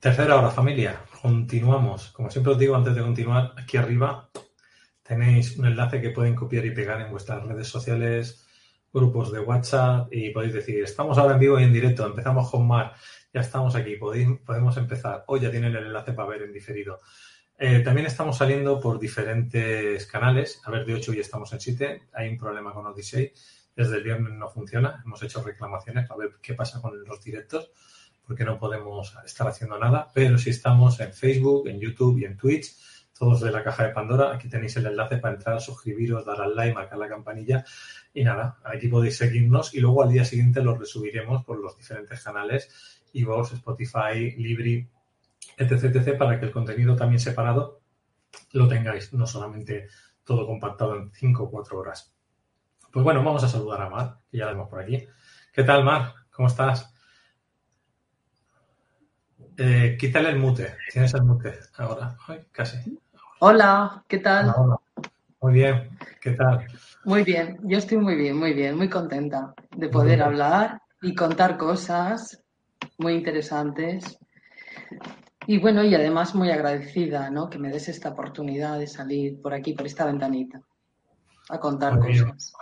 Tercera hora, familia. Continuamos. Como siempre os digo, antes de continuar, aquí arriba tenéis un enlace que pueden copiar y pegar en vuestras redes sociales, grupos de WhatsApp y podéis decir, estamos ahora en vivo y en directo, empezamos con Mar, ya estamos aquí, podemos empezar. Hoy ya tienen el enlace para ver en diferido. Eh, también estamos saliendo por diferentes canales. A ver, de 8 hoy estamos en 7. Hay un problema con Odyssey. Desde el viernes no funciona. Hemos hecho reclamaciones para ver qué pasa con los directos porque no podemos estar haciendo nada, pero si estamos en Facebook, en YouTube y en Twitch, todos de la caja de Pandora. Aquí tenéis el enlace para entrar, suscribiros, dar al like, marcar la campanilla y nada, aquí podéis seguirnos y luego al día siguiente los resubiremos por los diferentes canales, iVoox, Spotify, Libri, etc, etc, para que el contenido también separado lo tengáis, no solamente todo compactado en 5 o 4 horas. Pues bueno, vamos a saludar a Mar, que ya la vemos por aquí. ¿Qué tal, Mar? ¿Cómo estás? Eh, quítale el mute. Tienes el mute ahora. casi. Hola, ¿qué tal? Muy bien, ¿qué tal? Muy bien, yo estoy muy bien, muy bien, muy contenta de poder hablar y contar cosas muy interesantes. Y bueno, y además muy agradecida, ¿no? Que me des esta oportunidad de salir por aquí, por esta ventanita, a contar cosas.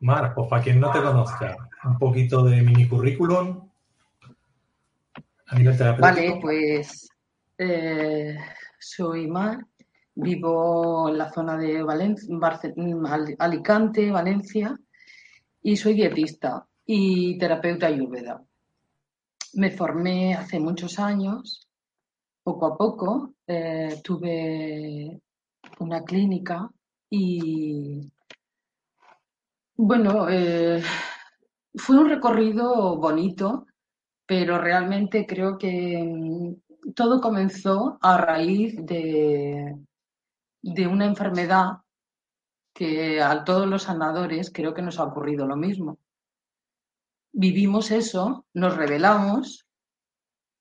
Mar, pues para quien no te conozca, un poquito de mini currículum Vale, pues eh, soy Mar, vivo en la zona de Valencia, Alicante, Valencia, y soy dietista y terapeuta ayurveda. Me formé hace muchos años, poco a poco, eh, tuve una clínica y bueno, eh, fue un recorrido bonito pero realmente creo que mm, todo comenzó a raíz de, de una enfermedad que a todos los sanadores creo que nos ha ocurrido lo mismo. Vivimos eso, nos rebelamos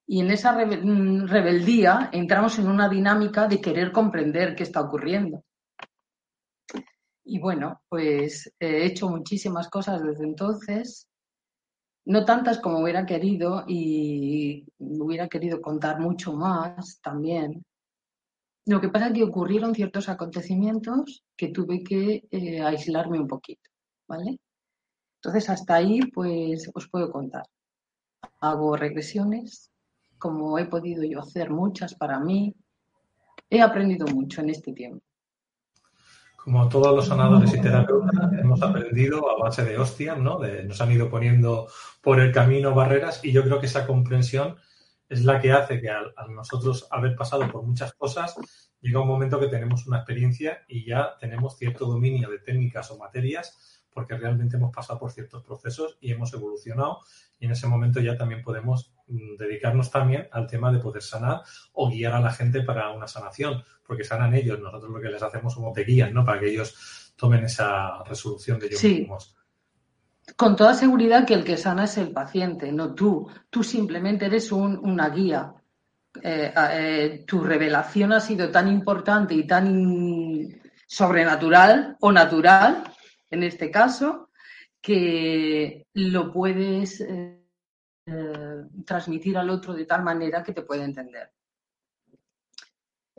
y en esa mm, rebeldía entramos en una dinámica de querer comprender qué está ocurriendo. Y bueno, pues he hecho muchísimas cosas desde entonces no tantas como hubiera querido y hubiera querido contar mucho más también. Lo que pasa es que ocurrieron ciertos acontecimientos que tuve que eh, aislarme un poquito, ¿vale? Entonces hasta ahí pues os puedo contar. Hago regresiones, como he podido yo hacer muchas para mí. He aprendido mucho en este tiempo como todos los sanadores y terapeutas, hemos aprendido a base de hostias, ¿no? nos han ido poniendo por el camino barreras y yo creo que esa comprensión es la que hace que al, nosotros haber pasado por muchas cosas, llega un momento que tenemos una experiencia y ya tenemos cierto dominio de técnicas o materias porque realmente hemos pasado por ciertos procesos y hemos evolucionado y en ese momento ya también podemos dedicarnos también al tema de poder sanar o guiar a la gente para una sanación, porque sanan ellos, nosotros lo que les hacemos somos de guías, ¿no? Para que ellos tomen esa resolución de ellos sí. Con toda seguridad que el que sana es el paciente, no tú. Tú simplemente eres una guía. Eh, eh, tu revelación ha sido tan importante y tan sobrenatural o natural, en este caso, que lo puedes eh, transmitir al otro de tal manera que te puede entender.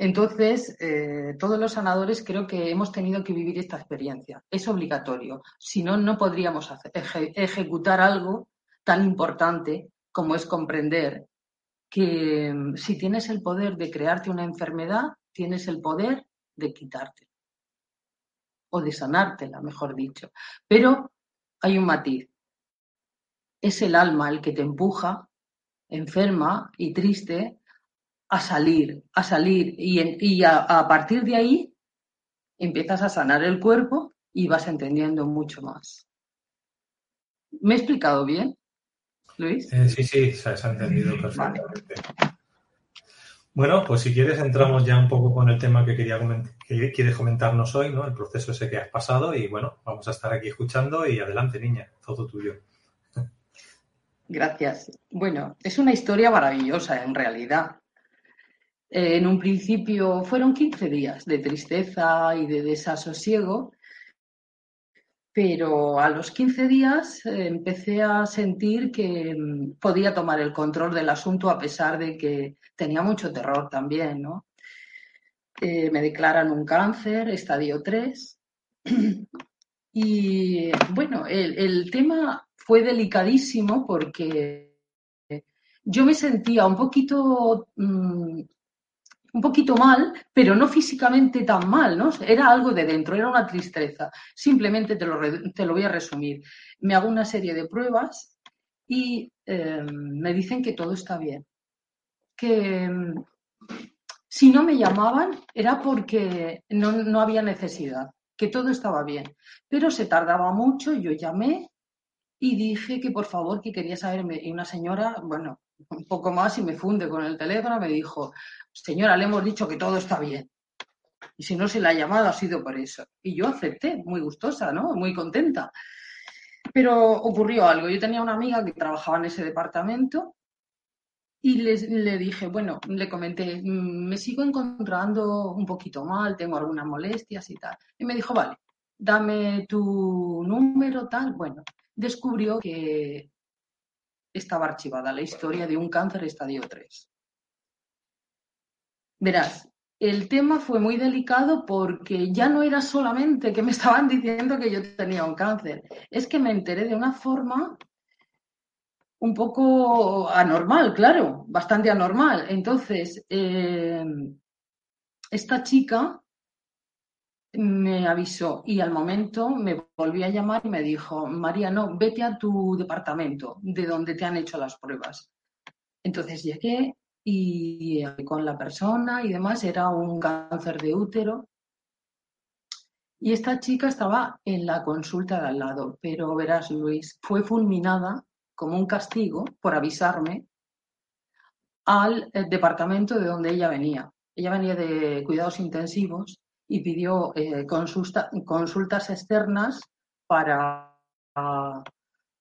Entonces, eh, todos los sanadores creo que hemos tenido que vivir esta experiencia. Es obligatorio. Si no, no podríamos ejecutar algo tan importante como es comprender que mm, si tienes el poder de crearte una enfermedad, tienes el poder de quitarte o de sanártela, mejor dicho. Pero hay un matiz. Es el alma el que te empuja, enferma y triste, a salir, a salir. Y, a, partir de ahí empiezas a sanar el cuerpo y vas entendiendo mucho más. ¿Me he explicado bien, Luis? Eh, sí, sí, se, ha entendido perfectamente. Bueno, pues si quieres entramos ya un poco con el tema que quería que quieres comentarnos hoy, ¿no? El proceso ese que has pasado y bueno, vamos a estar aquí escuchando y adelante, niña, todo tuyo. Gracias. Bueno, es una historia maravillosa en realidad. Eh, en un principio fueron 15 días de tristeza y de desasosiego, pero a los 15 días eh, empecé a sentir que mm, podía tomar el control del asunto a pesar de que tenía mucho terror también, ¿no? Eh, me declaran un cáncer, estadio 3. y bueno, el tema fue delicadísimo porque yo me sentía un poquito, mm, un poquito mal, pero no físicamente tan mal, ¿no? Era algo de dentro, era una tristeza. Simplemente te lo, te lo voy a resumir. Me hago una serie de pruebas y em, me dicen que todo está bien. Que em, si no me llamaban era porque no, no había necesidad, que todo estaba bien. Pero se tardaba mucho, yo llamé y dije que por favor que quería saberme. Y una señora, bueno, un poco más y me funde con el teléfono, me dijo, señora, le hemos dicho que todo está bien. Y si no se la ha llamado ha sido por eso. Y yo acepté, muy gustosa, ¿no? Muy contenta. Pero ocurrió algo. Yo tenía una amiga que trabajaba en ese departamento y le dije, bueno, le comenté, mm, me sigo encontrando un poquito mal, tengo algunas molestias y tal. Y me dijo, vale, dame tu número, tal. Bueno, descubrió que estaba archivada la historia de un cáncer estadio 3. Verás, el tema fue muy delicado porque ya no era solamente que me estaban diciendo que yo tenía un cáncer, es que me enteré de una forma un poco anormal, claro, bastante anormal. Entonces, eh, esta chica me avisó y al momento me volvió a llamar y me dijo, María, no, vete a tu departamento, de donde te han hecho las pruebas. Entonces llegué y con la persona y demás era un cáncer de útero. Y esta chica estaba en la consulta de al lado, pero verás, Luis, fue fulminada como un castigo por avisarme al eh, departamento de donde ella venía. Ella venía de cuidados intensivos y pidió eh, consultas externas para,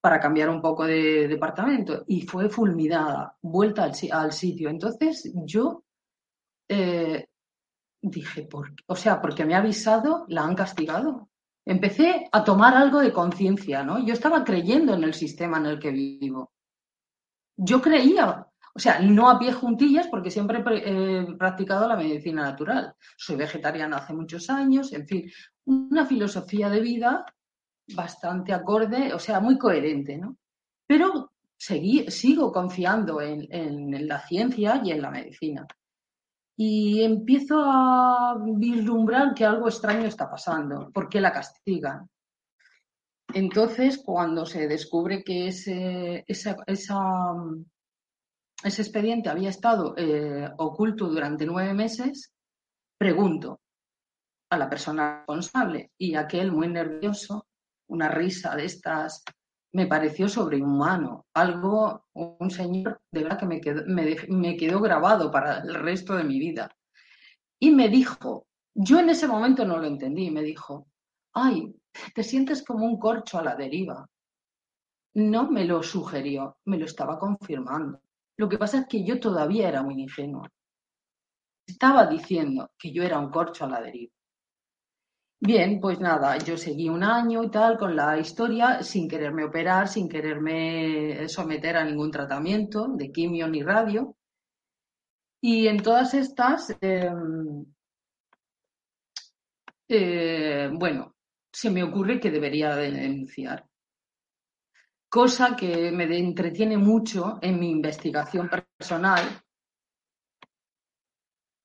para cambiar un poco de departamento y fue fulminada, vuelta al, sitio. Entonces yo eh, dije, ¿por O sea, porque me ha avisado, la han castigado. Empecé a tomar algo de conciencia, ¿no? Yo estaba creyendo en el sistema en el que vivo. Yo creía, o sea, no a pie juntillas porque siempre he practicado la medicina natural. Soy vegetariana hace muchos años, en fin, una filosofía de vida bastante acorde, o sea, muy coherente, ¿no? Pero sigo confiando en, la ciencia y en la medicina. Y empiezo a vislumbrar que algo extraño está pasando. ¿Por qué la castigan? Entonces, cuando se descubre que esa ese expediente había estado eh, oculto durante nueve meses, pregunto a la persona responsable y aquel muy nervioso, una risa de estas, me pareció sobrehumano, algo, un señor de verdad que me quedó, me quedó grabado para el resto de mi vida. Y me dijo, yo en ese momento no lo entendí, me dijo, ay, te sientes como un corcho a la deriva. No me lo sugirió, me lo estaba confirmando. Lo que pasa es que yo todavía era muy ingenua. Estaba diciendo que yo era un corcho a la deriva. Bien, pues nada, yo seguí un año y tal con la historia sin quererme operar, sin quererme someter a ningún tratamiento de quimio ni radio. Y en todas estas, em, eh, bueno, se me ocurre que debería denunciar cosa que me entretiene mucho en mi investigación personal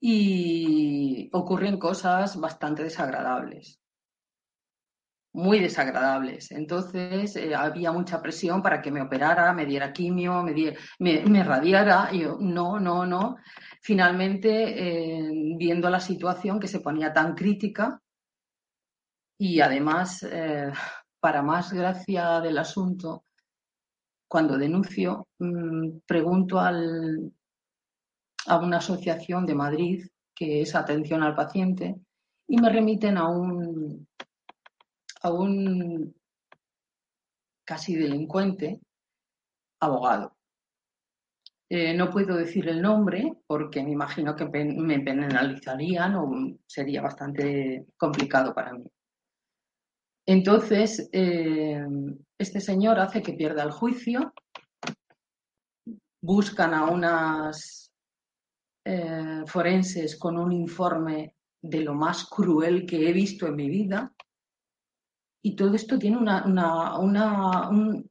y ocurren cosas bastante desagradables. muy desagradables. Entonces eh, había mucha presión para que me operara, me diera quimio, me, me, radiara. Y yo, no, no, no. Finalmente, eh, viendo la situación que se ponía tan crítica y además, eh, para más gracia del asunto, cuando denuncio, mm, pregunto a una asociación de Madrid que es atención al paciente y me remiten a un a un casi delincuente abogado. Eh, no puedo decir el nombre porque me imagino que me penalizarían o sería bastante complicado para mí. Entonces, eh, este señor hace que pierda el juicio, buscan a unas eh, forenses con un informe de lo más cruel que he visto en mi vida, y todo esto tiene una, un,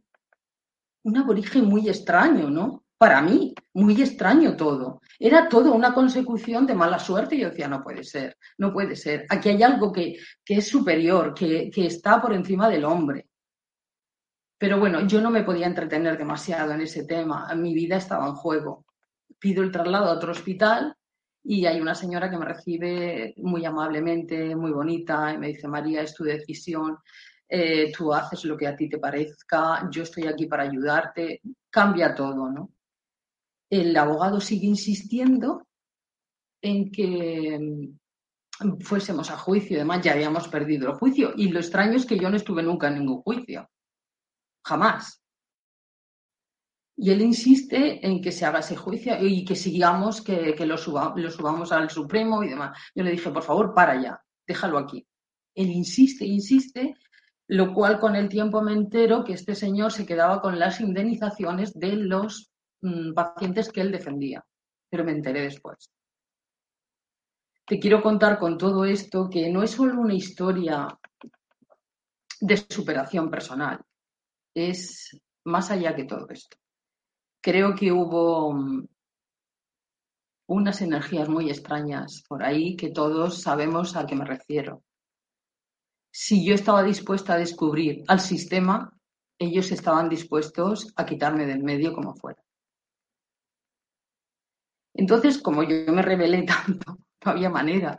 aborigen muy extraño, ¿no? Para mí, muy extraño todo. Era todo una consecución de mala suerte y yo decía, no puede ser, no puede ser. Aquí hay algo que, es superior, que, que está por encima del hombre. Pero bueno, yo no me podía entretener demasiado en ese tema. Mi vida estaba en juego. Pido el traslado a otro hospital y hay una señora que me recibe muy amablemente, muy bonita, y me dice, María, es tu decisión, eh, tú haces lo que a ti te parezca, yo estoy aquí para ayudarte, cambia todo, ¿no? El abogado sigue insistiendo en que mm, fuésemos a juicio, además ya habíamos perdido el juicio, y lo extraño es que yo no estuve nunca en ningún juicio, jamás. Y él insiste en que se haga ese juicio y que sigamos, que, lo, subamos al Supremo y demás. Yo le dije, por favor, para ya, déjalo aquí. Él insiste, insiste, lo cual con el tiempo me entero que este señor se quedaba con las indemnizaciones de los mm, pacientes que él defendía, pero me enteré después. Te quiero contar con todo esto que no es solo una historia de superación personal, es más allá que todo esto creo que hubo mm, unas energías muy extrañas por ahí que todos sabemos a qué me refiero. Si yo estaba dispuesta a descubrir al sistema, ellos estaban dispuestos a quitarme del medio como fuera. Entonces, como yo me rebelé tanto, no había manera,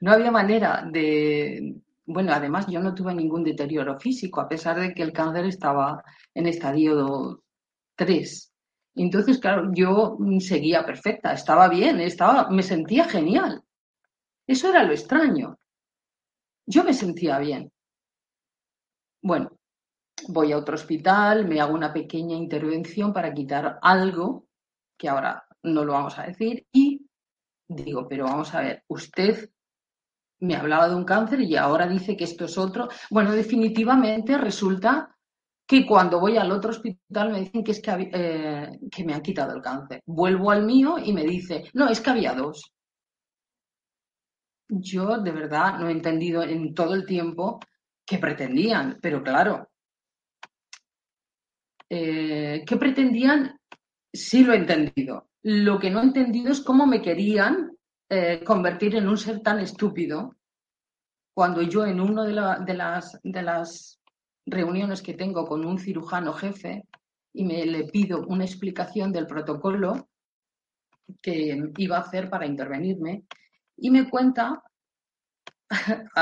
no había manera de... Bueno, además yo no tuve ningún deterioro físico, a pesar de que el cáncer estaba en estadio 3. Entonces, claro, yo seguía perfecta, estaba bien, estaba, me sentía genial. Eso era lo extraño. Yo me sentía bien. Bueno, voy a otro hospital, me hago una pequeña intervención para quitar algo, que ahora no lo vamos a decir, y digo, pero vamos a ver, usted me hablaba de un cáncer y ahora dice que esto es otro. Bueno, definitivamente resulta que cuando voy al otro hospital me dicen que es que, eh, que me han quitado el cáncer. Vuelvo al mío y me dice, no, es que había dos. Yo de verdad no he entendido en todo el tiempo qué pretendían, pero claro, eh, ¿qué pretendían? Sí lo he entendido. Lo que no he entendido es cómo me querían eh, convertir en un ser tan estúpido cuando yo en uno de, las, de las reuniones que tengo con un cirujano jefe y me le pido una explicación del protocolo que iba a hacer para intervenirme y me cuenta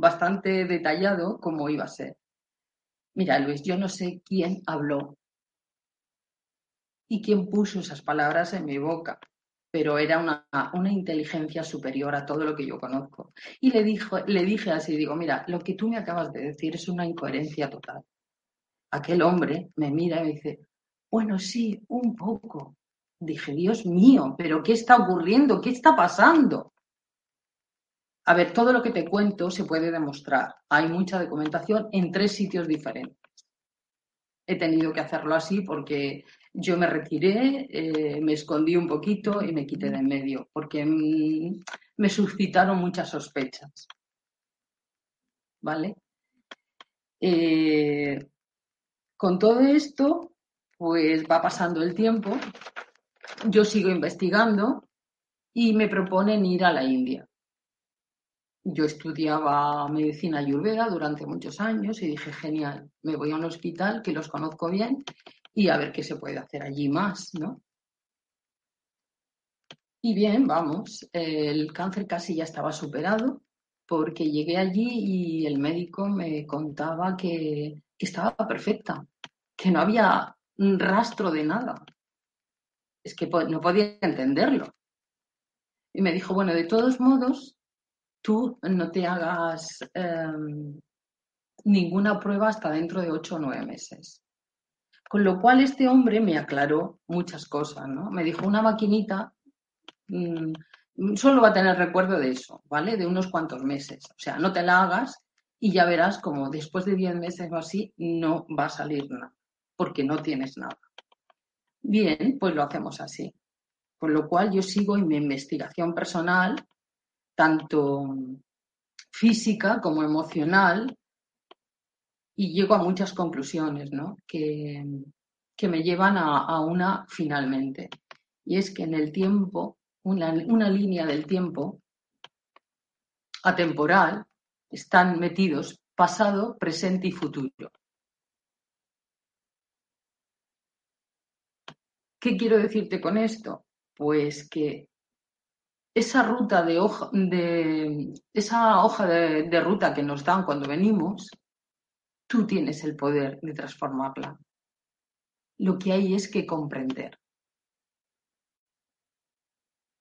bastante detallado cómo iba a ser. Mira, Luis, yo no sé quién habló y quién puso esas palabras en mi boca, pero era una, una, inteligencia superior a todo lo que yo conozco. Y le, dijo, le dije así, digo, mira, lo que tú me acabas de decir es una incoherencia total. Aquel hombre me mira y me dice, bueno, sí, un poco. Dije, Dios mío, pero ¿qué está ocurriendo? ¿Qué está pasando? A ver, todo lo que te cuento se puede demostrar. Hay mucha documentación en tres sitios diferentes. He tenido que hacerlo así porque yo me retiré, eh, me escondí un poquito y me quité de en medio, porque me suscitaron muchas sospechas. ¿Vale? Eh, con todo esto, pues va pasando el tiempo, yo sigo investigando y me proponen ir a la India. Yo estudiaba medicina ayurveda durante muchos años y dije, genial, me voy a un hospital que los conozco bien y a ver qué se puede hacer allí más, ¿no? Y bien, vamos, el cáncer casi ya estaba superado porque llegué allí y el médico me contaba que, estaba perfecta, que no había rastro de nada. Es que no podía entenderlo. Y me dijo, bueno, de todos modos, tú no te hagas em, ninguna prueba hasta dentro de ocho o nueve meses. Con lo cual este hombre me aclaró muchas cosas, ¿no? Me dijo, una maquinita mm, solo va a tener recuerdo de eso, ¿vale? De unos cuantos meses. O sea, no te la hagas y ya verás como después de diez meses o así no va a salir nada, porque no tienes nada. Bien, pues lo hacemos así. Con lo cual yo sigo en mi investigación personal tanto física como emocional, y llego a muchas conclusiones ¿no? que, me llevan a, una finalmente. Y es que en el tiempo, una, una línea del tiempo atemporal, están metidos pasado, presente y futuro. ¿Qué quiero decirte con esto? Pues que esa ruta de hoja, de, esa hoja de, ruta que nos dan cuando venimos, tú tienes el poder de transformarla. Lo que hay es que comprender.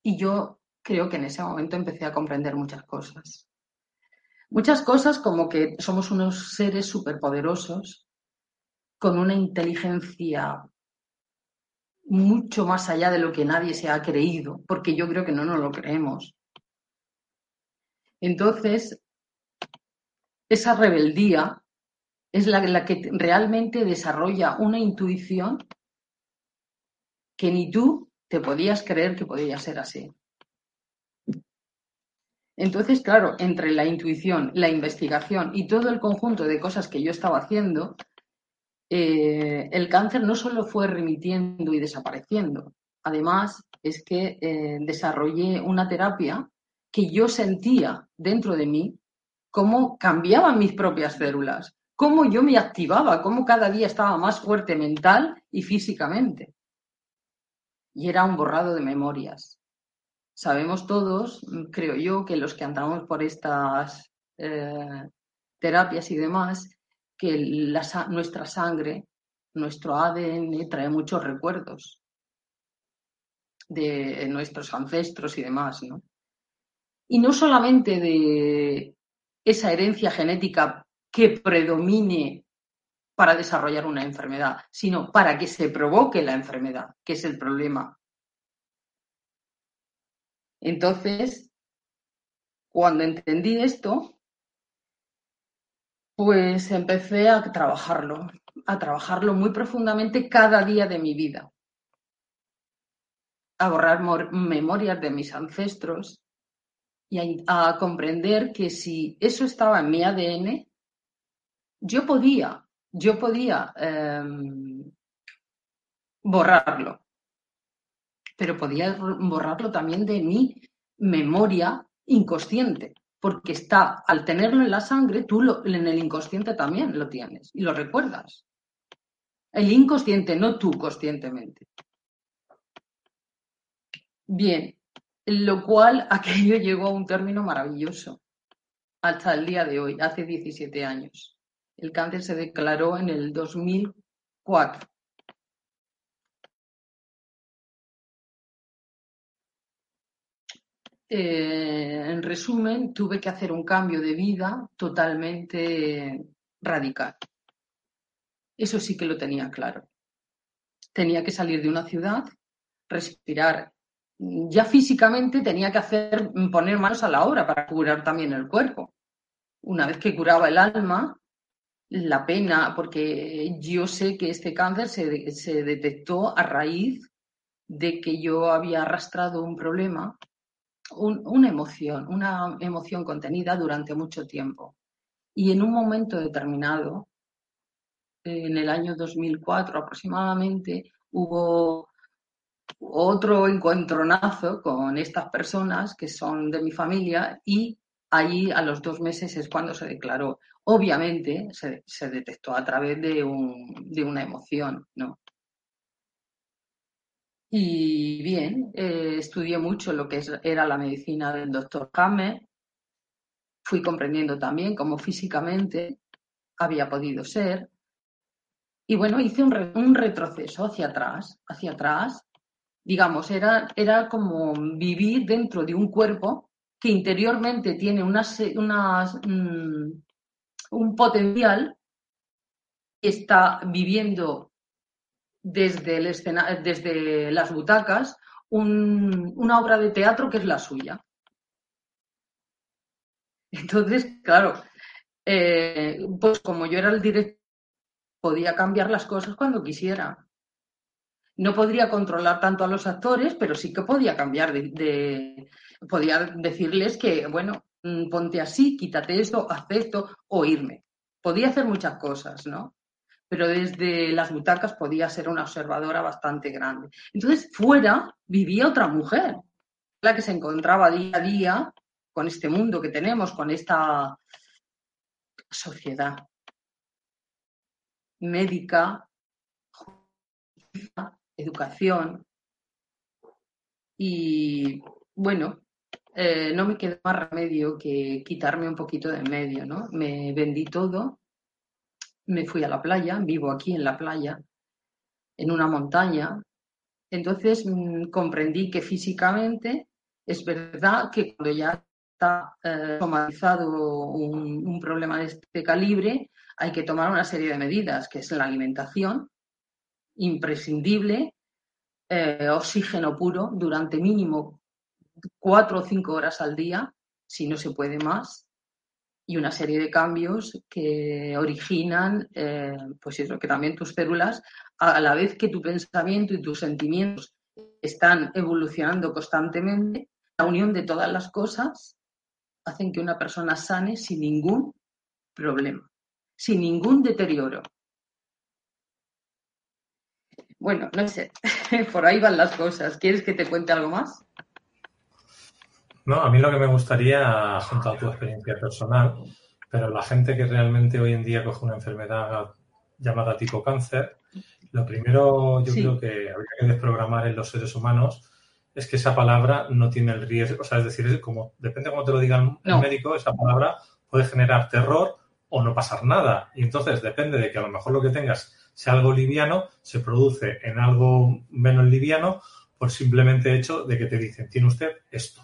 Y yo creo que en ese momento empecé a comprender muchas cosas. Muchas cosas como que somos unos seres superpoderosos con una inteligencia mucho más allá de lo que nadie se ha creído, porque yo creo que no nos lo creemos. Entonces, esa rebeldía es la, que realmente desarrolla una intuición que ni tú te podías creer que podía ser así. Entonces, claro, entre la intuición, la investigación y todo el conjunto de cosas que yo estaba haciendo, eh, el cáncer no solo fue remitiendo y desapareciendo, además es que eh, desarrollé una terapia que yo sentía dentro de mí cómo cambiaban mis propias células, cómo yo me activaba, cómo cada día estaba más fuerte mental y físicamente. Y era un borrado de memorias. Sabemos todos, creo yo, que los que andamos por estas eh, terapias y demás, que nuestra sangre, nuestro ADN trae muchos recuerdos de nuestros ancestros y demás, ¿no? Y no solamente de esa herencia genética que predomine para desarrollar una enfermedad, sino para que se provoque la enfermedad, que es el problema. Entonces, cuando entendí esto, pues empecé a trabajarlo, a trabajarlo muy profundamente cada día de mi vida, a borrar memorias de mis ancestros y a, comprender que si eso estaba en mi ADN, yo podía, yo podía em, borrarlo, pero podía borrarlo también de mi memoria inconsciente porque está, al tenerlo en la sangre, tú en el inconsciente también lo tienes y lo recuerdas. El inconsciente, no tú conscientemente. Bien, lo cual aquello llegó a un término maravilloso hasta el día de hoy, hace 17 años. El cáncer se declaró en el 2004. Eh, en resumen, tuve que hacer un cambio de vida totalmente radical. Eso sí que lo tenía claro. Tenía que salir de una ciudad, respirar. Ya físicamente tenía que hacer, poner manos a la obra para curar también el cuerpo. Una vez que curaba el alma, la pena, porque yo sé que este cáncer se, se detectó a raíz de que yo había arrastrado un problema una emoción, una emoción contenida durante mucho tiempo. Y en un momento determinado, en el año 2004 aproximadamente, hubo otro encuentronazo con estas personas que son de mi familia y Ahí a los dos meses es cuando se declaró. Obviamente se, se detectó a través de, un, de una emoción, ¿no? Y bien, eh, estudié mucho lo que era la medicina del doctor Kame. Fui comprendiendo también cómo físicamente había podido ser. Y bueno, hice un, un retroceso hacia atrás, hacia atrás. Digamos, era, era como vivir dentro de un cuerpo que interiormente tiene unas, unas, mm, un potencial, está viviendo desde, el desde las butacas una obra de teatro que es la suya. Entonces, claro, eh, pues como yo era el director, podía cambiar las cosas cuando quisiera. No podría controlar tanto a los actores, pero sí que podía cambiar de, podía decirles que, bueno, mm, ponte así, quítate esto, haz esto o irme. Podía hacer muchas cosas, ¿no? Pero desde las butacas podía ser una observadora bastante grande. Entonces, fuera vivía otra mujer, la que se encontraba día a día con este mundo que tenemos, con esta sociedad médica, educación. Y bueno, eh, no me queda más remedio que quitarme un poquito de medio, ¿no? Me vendí todo me fui a la playa, vivo aquí en la playa, en una montaña. Entonces mm, comprendí que físicamente es verdad que cuando ya está eh, somatizado un, problema de este calibre, hay que tomar una serie de medidas, que es la alimentación, imprescindible, eh, oxígeno puro durante mínimo cuatro o cinco horas al día, si no se puede más, y una serie de cambios que originan, eh, pues eso, que también tus células, a la vez que tu pensamiento y tus sentimientos están evolucionando constantemente, la unión de todas las cosas hacen que una persona sane sin ningún problema, sin ningún deterioro. Bueno, no sé, por ahí van las cosas. ¿Quieres que te cuente algo más? No, a mí lo que me gustaría, junto a tu experiencia personal, pero la gente que realmente hoy en día coge una enfermedad llamada tipo cáncer, lo primero yo creo que habría que desprogramar en los seres humanos es que esa palabra no tiene el riesgo, o sea, es decir, como depende de cómo te lo diga el médico, esa palabra puede generar terror o no pasar nada. Y entonces depende de que a lo mejor lo que tengas sea algo liviano, se produce en algo menos liviano por simplemente hecho de que te dicen, tiene usted esto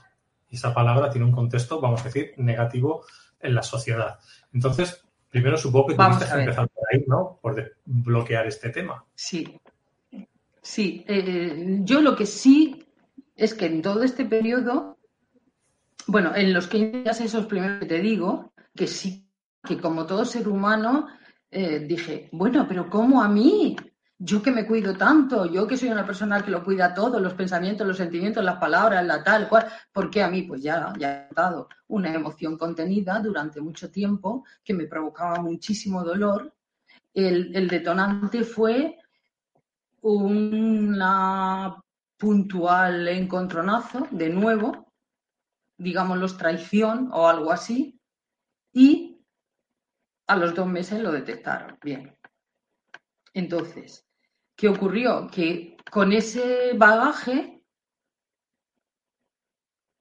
y esa palabra tiene un contexto, vamos a decir, negativo en la sociedad. Entonces, primero supongo que tuviste que empezar por ahí, ¿no? Por bloquear este tema. Sí. Sí. Eh, yo lo que sí es que en todo este periodo, bueno, en los 15 días esos primeros que te digo, que sí, que como todo ser humano, eh, dije, bueno, pero ¿cómo a mí? Yo que me cuido tanto, yo que soy una persona que lo cuida todo, los pensamientos, los sentimientos, las palabras, la tal cual, ¿por qué a mí? Pues ya, ya he dado una emoción contenida durante mucho tiempo que me provocaba muchísimo dolor. El, detonante fue una puntual encontronazo, de nuevo, digámoslo, traición o algo así, y a los dos meses lo detectaron. Bien. Entonces, ¿Qué ocurrió? Que con ese bagaje.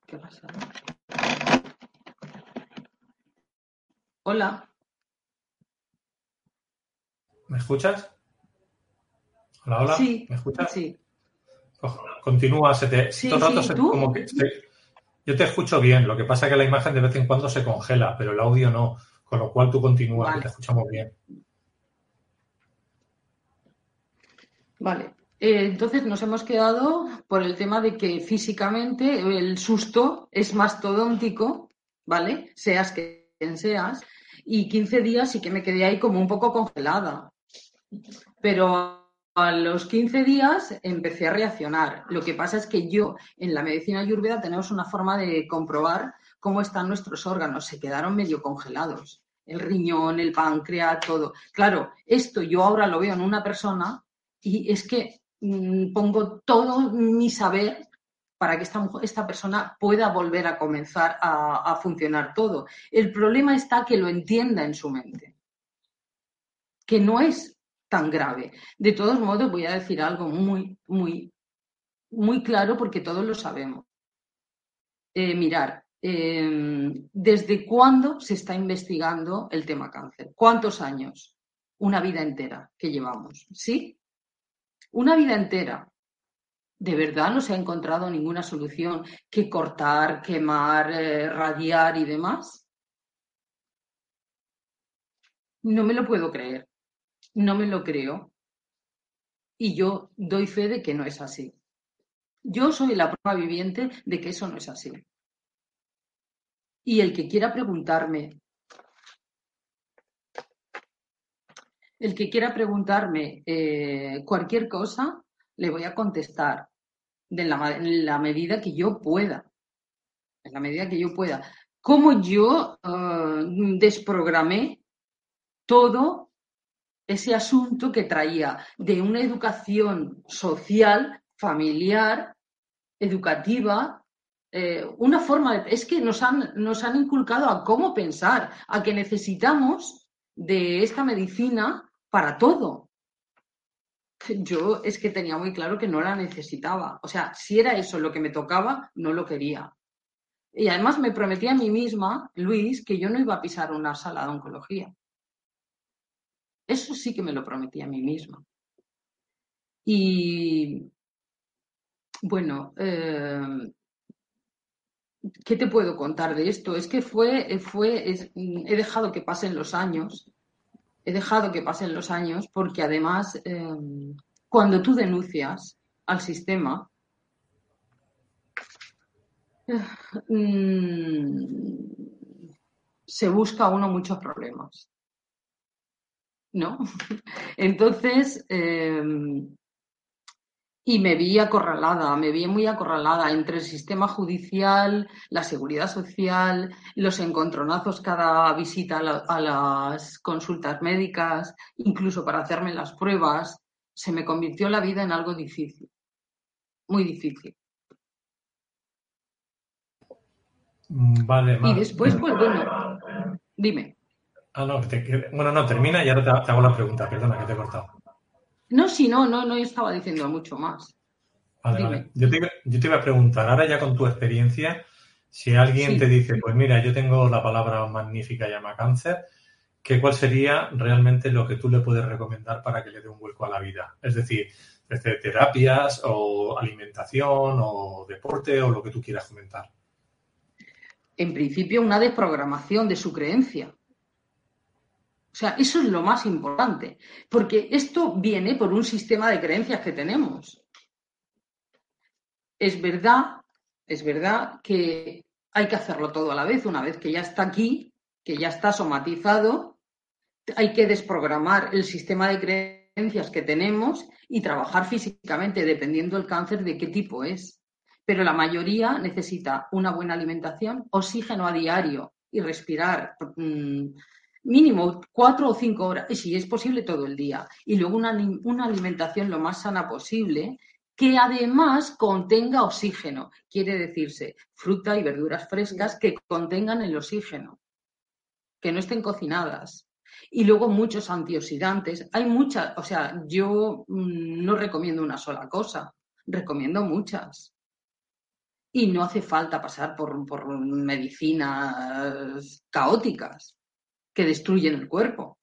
¿Qué pasa? Hola. ¿Me escuchas? Hola, hola. Sí, ¿Me escuchas? Sí. continúa, se te. Sí, como que. yo te escucho bien, lo que pasa es que la imagen de vez en cuando se congela, pero el audio no. Con lo cual tú continúas, que te escuchamos bien. Vale. Eh, entonces nos hemos quedado por el tema de que físicamente el susto es mastodóntico, ¿vale? Seas quien seas. Y 15 días sí que me quedé ahí como un poco congelada. Pero a los 15 días empecé a reaccionar. Lo que pasa es que yo, en la medicina ayurveda, tenemos una forma de comprobar cómo están nuestros órganos. Se quedaron medio congelados. El riñón, el páncreas, todo. Claro, esto yo ahora lo veo en una persona y es que mm, pongo todo mi saber para que esta, esta persona pueda volver a comenzar a, funcionar todo. El problema está que lo entienda en su mente, que no es tan grave. De todos modos, voy a decir algo muy, muy, muy claro porque todos lo sabemos. Eh, mirar, eh, ¿desde cuándo se está investigando el tema cáncer? ¿Cuántos años? Una vida entera que llevamos, ¿sí? Una vida entera. ¿De verdad no se ha encontrado ninguna solución que cortar, quemar, eh, radiar y demás? No me lo puedo creer. No me lo creo. Y yo doy fe de que no es así. Yo soy la prueba viviente de que eso no es así. Y el que quiera preguntarme, el que quiera preguntarme eh, cualquier cosa, le voy a contestar la, en la medida que yo pueda. En la medida que yo pueda. Cómo yo uh, desprogramé todo ese asunto que traía de una educación social, familiar, educativa, eh, una forma de... Es que nos han, nos han inculcado a cómo pensar, a que necesitamos de esta medicina para todo. Yo es que tenía muy claro que no la necesitaba. O sea, si era eso lo que me tocaba, no lo quería. Y además me prometí a mí misma, Luis, que yo no iba a pisar una sala de oncología. Eso sí que me lo prometí a mí misma. Y bueno, eh, ¿qué te puedo contar de esto? Es que fue, fue, he dejado que pasen los años he dejado que pasen los años porque además em, cuando tú denuncias al sistema, mm, se busca uno muchos problemas. ¿No? Entonces, em, y me vi acorralada, me vi muy acorralada entre el sistema judicial, la seguridad social, los encontronazos cada visita a, las consultas médicas, incluso para hacerme las pruebas. Se me convirtió la vida en algo difícil, muy difícil. Mm, vale, Y después, pues bueno, dime. Ah, no, bueno, no, termina y ahora te hago la pregunta, perdona que te he cortado. No, sí, no, no, no estaba diciendo mucho más. Vale, vale. Yo, te, iba a preguntar, ahora ya con tu experiencia, si alguien te dice, pues mira, yo tengo la palabra magnífica llama cáncer, ¿qué, ¿cuál sería realmente lo que tú le puedes recomendar para que le dé un vuelco a la vida? Es decir, desde terapias o alimentación o deporte o lo que tú quieras comentar. En principio, una desprogramación de su creencia. O sea, eso es lo más importante, porque esto viene por un sistema de creencias que tenemos. Es verdad, es verdad que hay que hacerlo todo a la vez, una vez que ya está aquí, que ya está somatizado, hay que desprogramar el sistema de creencias que tenemos y trabajar físicamente, dependiendo del cáncer de qué tipo es. Pero la mayoría necesita una buena alimentación, oxígeno a diario y respirar mm, mínimo cuatro o cinco horas, y si es posible todo el día. Y luego una, una alimentación lo más sana posible que además contenga oxígeno. Quiere decirse fruta y verduras frescas que contengan el oxígeno, que no estén cocinadas. Y luego muchos antioxidantes. Hay muchas, o sea, yo mm, no recomiendo una sola cosa, recomiendo muchas. Y no hace falta pasar por, por medicinas caóticas que destruyen el cuerpo.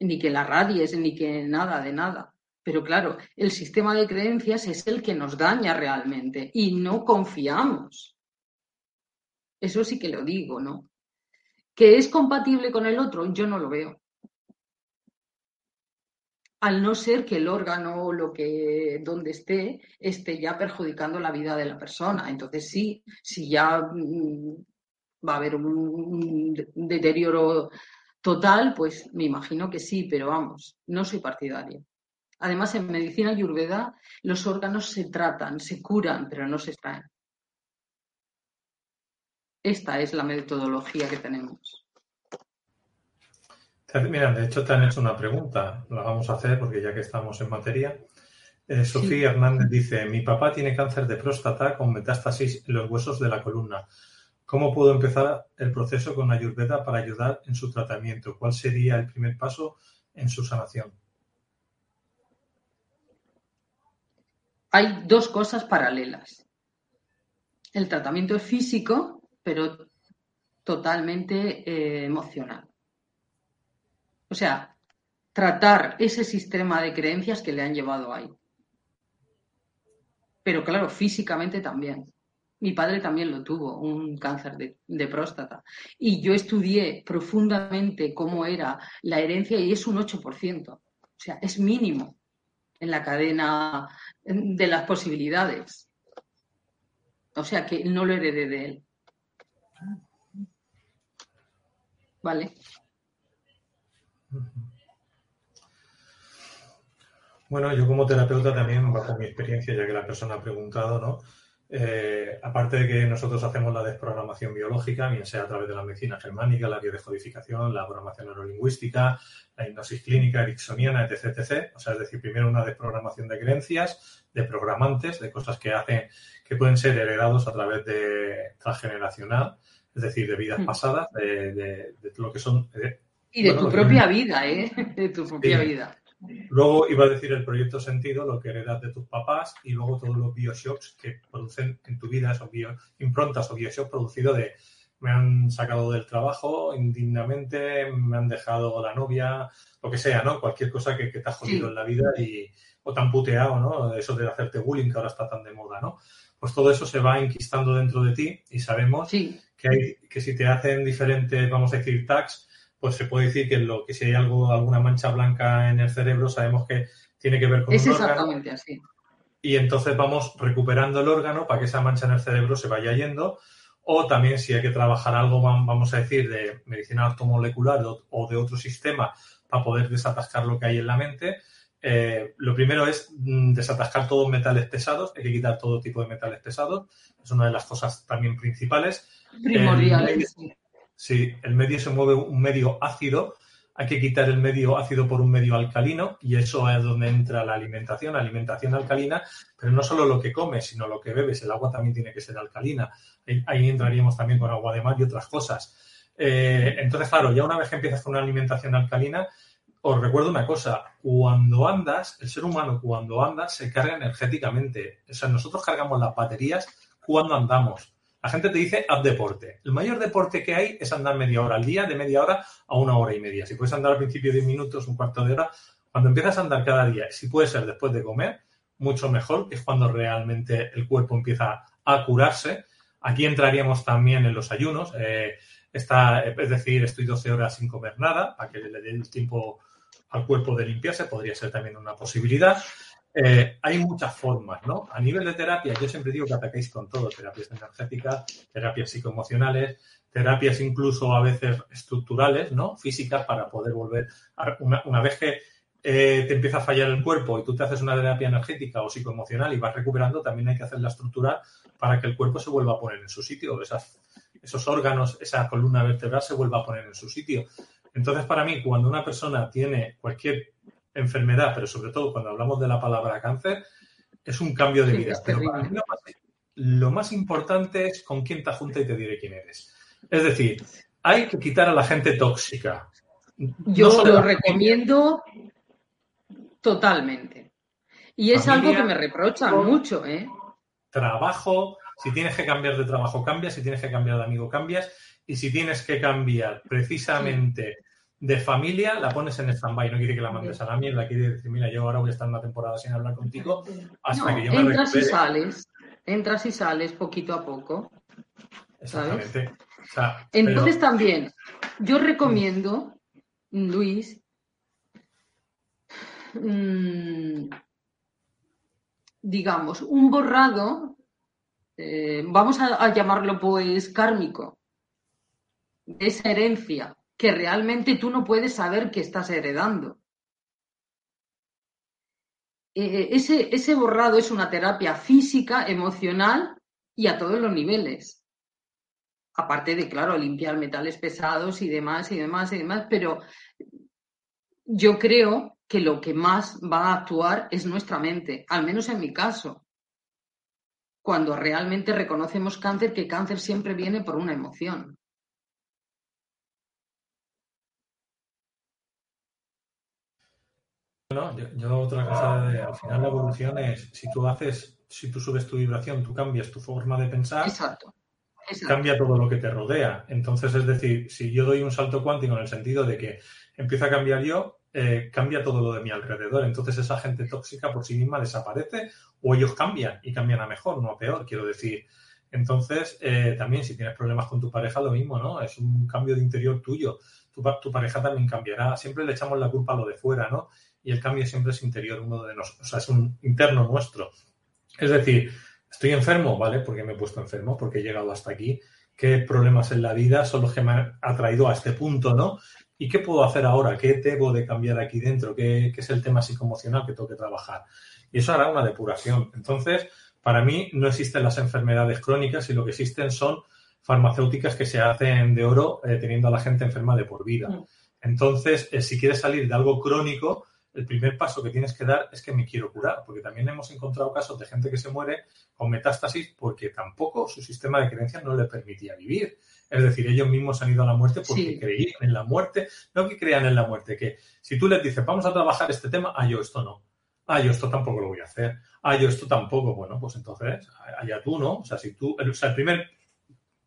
Ni que la radies, ni que nada de nada. Pero claro, el sistema de creencias es el que nos daña realmente y no confiamos. Eso sí que lo digo, ¿no? ¿Que es compatible con el otro? Yo no lo veo. Al no ser que el órgano o lo que donde esté esté ya perjudicando la vida de la persona. Entonces sí, si ya mm, va a haber un, deterioro total, pues me imagino que sí, pero vamos, no soy partidario. Además, en medicina ayurveda los órganos se tratan, se curan, pero no se extraen. Esta es la metodología que tenemos. Mira, de hecho te han hecho una pregunta, la vamos a hacer porque ya que estamos en materia. Eh, Sofía Hernández dice, mi papá tiene cáncer de próstata con metástasis en los huesos de la columna. ¿Cómo puedo empezar el proceso con Ayurveda para ayudar en su tratamiento? ¿Cuál sería el primer paso en su sanación? Hay dos cosas paralelas. El tratamiento es físico, pero totalmente eh, emocional. O sea, tratar ese sistema de creencias que le han llevado ahí. Pero claro, físicamente también. Mi padre también lo tuvo, un cáncer de, próstata. Y yo estudié profundamente cómo era la herencia y es un 8%. O sea, es mínimo en la cadena de las posibilidades. O sea, que no lo heredé de él. ¿Vale? Bueno, yo como terapeuta también, bajo mi experiencia, ya que la persona ha preguntado, ¿no? Eh, aparte de que nosotros hacemos la desprogramación biológica, bien sea a través de la medicina germánica, la biodescodificación, la programación neurolingüística, la hipnosis clínica ericksoniana, etc, etc. O sea, es decir, primero una desprogramación de creencias, de programantes, de cosas que hacen, que pueden ser heredados a través de transgeneracional, es decir, de vidas hmm. pasadas, de, lo que son. y de tu propia vida, ¿eh? De tu propia vida. Luego iba a decir el proyecto sentido, lo que heredas de tus papás, y luego todos los bioshocks que producen en tu vida, esos bio, improntas o bioshocks producidos de me han sacado del trabajo indignamente, me han dejado la novia, lo que sea, ¿no? Cualquier cosa que, te ha jodido en la vida y, o te han puteado, ¿no? Eso de hacerte bullying que ahora está tan de moda, ¿no? Pues todo eso se va enquistando dentro de ti y sabemos que, hay, que si te hacen diferentes, vamos a decir, tags, pues se puede decir que lo que si hay algo, alguna mancha blanca en el cerebro, sabemos que tiene que ver con es exactamente así. Y entonces vamos recuperando el órgano para que esa mancha en el cerebro se vaya yendo. O también si hay que trabajar algo, vamos a decir, de medicina ortomolecular o de otro sistema para poder desatascar lo que hay en la mente, eh, lo primero es mm, desatascar todos metales pesados, hay que quitar todo tipo de metales pesados, es una de las cosas también principales. Primordiales. Si el medio se mueve un medio ácido, hay que quitar el medio ácido por un medio alcalino y eso es donde entra la alimentación, alimentación alcalina, pero no solo lo que comes, sino lo que bebes. El agua también tiene que ser alcalina. Ahí, entraríamos también con agua de mar y otras cosas. Eh, entonces, claro, ya una vez que empiezas con una alimentación alcalina, os recuerdo una cosa, cuando andas, el ser humano cuando anda se carga energéticamente. O sea, nosotros cargamos las baterías cuando andamos. La gente te dice, haz deporte. El mayor deporte que hay es andar media hora al día, de media hora a una hora y media. Si puedes andar al principio 10 minutos, un cuarto de hora, cuando empiezas a andar cada día, si puede ser después de comer, mucho mejor, que es cuando realmente el cuerpo empieza a curarse. Aquí entraríamos también en los ayunos. Eh, está, es decir, estoy 12 horas sin comer nada, para que le dé el tiempo al cuerpo de limpiarse, podría ser también una posibilidad. Eh, hay muchas formas, ¿no? A nivel de terapia, yo siempre digo que ataquéis con todo, terapias energéticas, terapias psicoemocionales, terapias incluso a veces estructurales, ¿no? Físicas para poder volver, una, vez que eh, te empieza a fallar el cuerpo y tú te haces una terapia energética o psicoemocional y vas recuperando, también hay que hacer la estructura para que el cuerpo se vuelva a poner en su sitio, esos órganos, esa columna vertebral se vuelva a poner en su sitio. Entonces, para mí, cuando una persona tiene cualquier enfermedad, pero sobre todo cuando hablamos de la palabra cáncer, es un cambio de vida. Pero para mí lo más, importante es con quién te junta y te diré quién eres. Es decir, hay que quitar a la gente tóxica. Yo lo recomiendo totalmente. Y es algo que me reprochan mucho, ¿eh? Trabajo, si tienes que cambiar de trabajo, cambias, si tienes que cambiar de amigo, cambias, y si tienes que cambiar precisamente de familia, la pones en stand-by. No quiere que la mandes a la mierda, quiere decir, mira, yo ahora voy a estar una temporada sin hablar contigo hasta que yo me entras y sales, entras y sales poquito a poco. Exactamente. Entonces también, yo recomiendo, Luis, mm, digamos, un borrado, eh, vamos a llamarlo pues kármico, de esa herencia que realmente tú no puedes saber que estás heredando. Eh, ese, ese borrado es una terapia física, emocional y a todos los niveles. Aparte de, claro, limpiar metales pesados y demás y demás y demás, pero yo creo que lo que más va a actuar es nuestra mente, al menos en mi caso. Cuando realmente reconocemos cáncer, que cáncer siempre viene por una emoción. No, yo, otra cosa, de, al final la evolución es, si tú haces, si tú subes tu vibración, tú cambias tu forma de pensar, Exacto. cambia todo lo que te rodea. Entonces, es decir, si yo doy un salto cuántico en el sentido de que empiezo a cambiar yo, eh, cambia todo lo de mi alrededor. Entonces, esa gente tóxica por sí misma desaparece o ellos cambian y cambian a mejor, no a peor, quiero decir. Entonces, eh, también si tienes problemas con tu pareja, lo mismo, ¿no? Es un cambio de interior tuyo. Tu, pareja también cambiará. Siempre le echamos la culpa a lo de fuera, ¿no? y el cambio siempre es interior, uno de nosotros, o sea, es un interno nuestro. Es decir, estoy enfermo, ¿vale? Porque me he puesto enfermo, porque he llegado hasta aquí. ¿Qué problemas en la vida son los que me han atraído a este punto, ¿no? ¿Y qué puedo hacer ahora? ¿Qué debo de cambiar aquí dentro? ¿Qué, es el tema psicoemocional que tengo que trabajar? Y eso hará una depuración. Entonces, para mí no existen las enfermedades crónicas y lo que existen son farmacéuticas que se hacen de oro eh, teniendo a la gente enferma de por vida. Mm. Entonces, eh, si quieres salir de algo crónico, el primer paso que tienes que dar es que me quiero curar, porque también hemos encontrado casos de gente que se muere con metástasis porque tampoco su sistema de creencias no le permitía vivir. Es decir, ellos mismos han ido a la muerte porque creían en la muerte, no que crean en la muerte, que si tú les dices, vamos a trabajar este tema, ah, yo esto no, ah, yo esto tampoco lo voy a hacer, ah, yo esto tampoco, bueno, pues entonces, allá tú, ¿no? O sea, si tú, o sea, el primer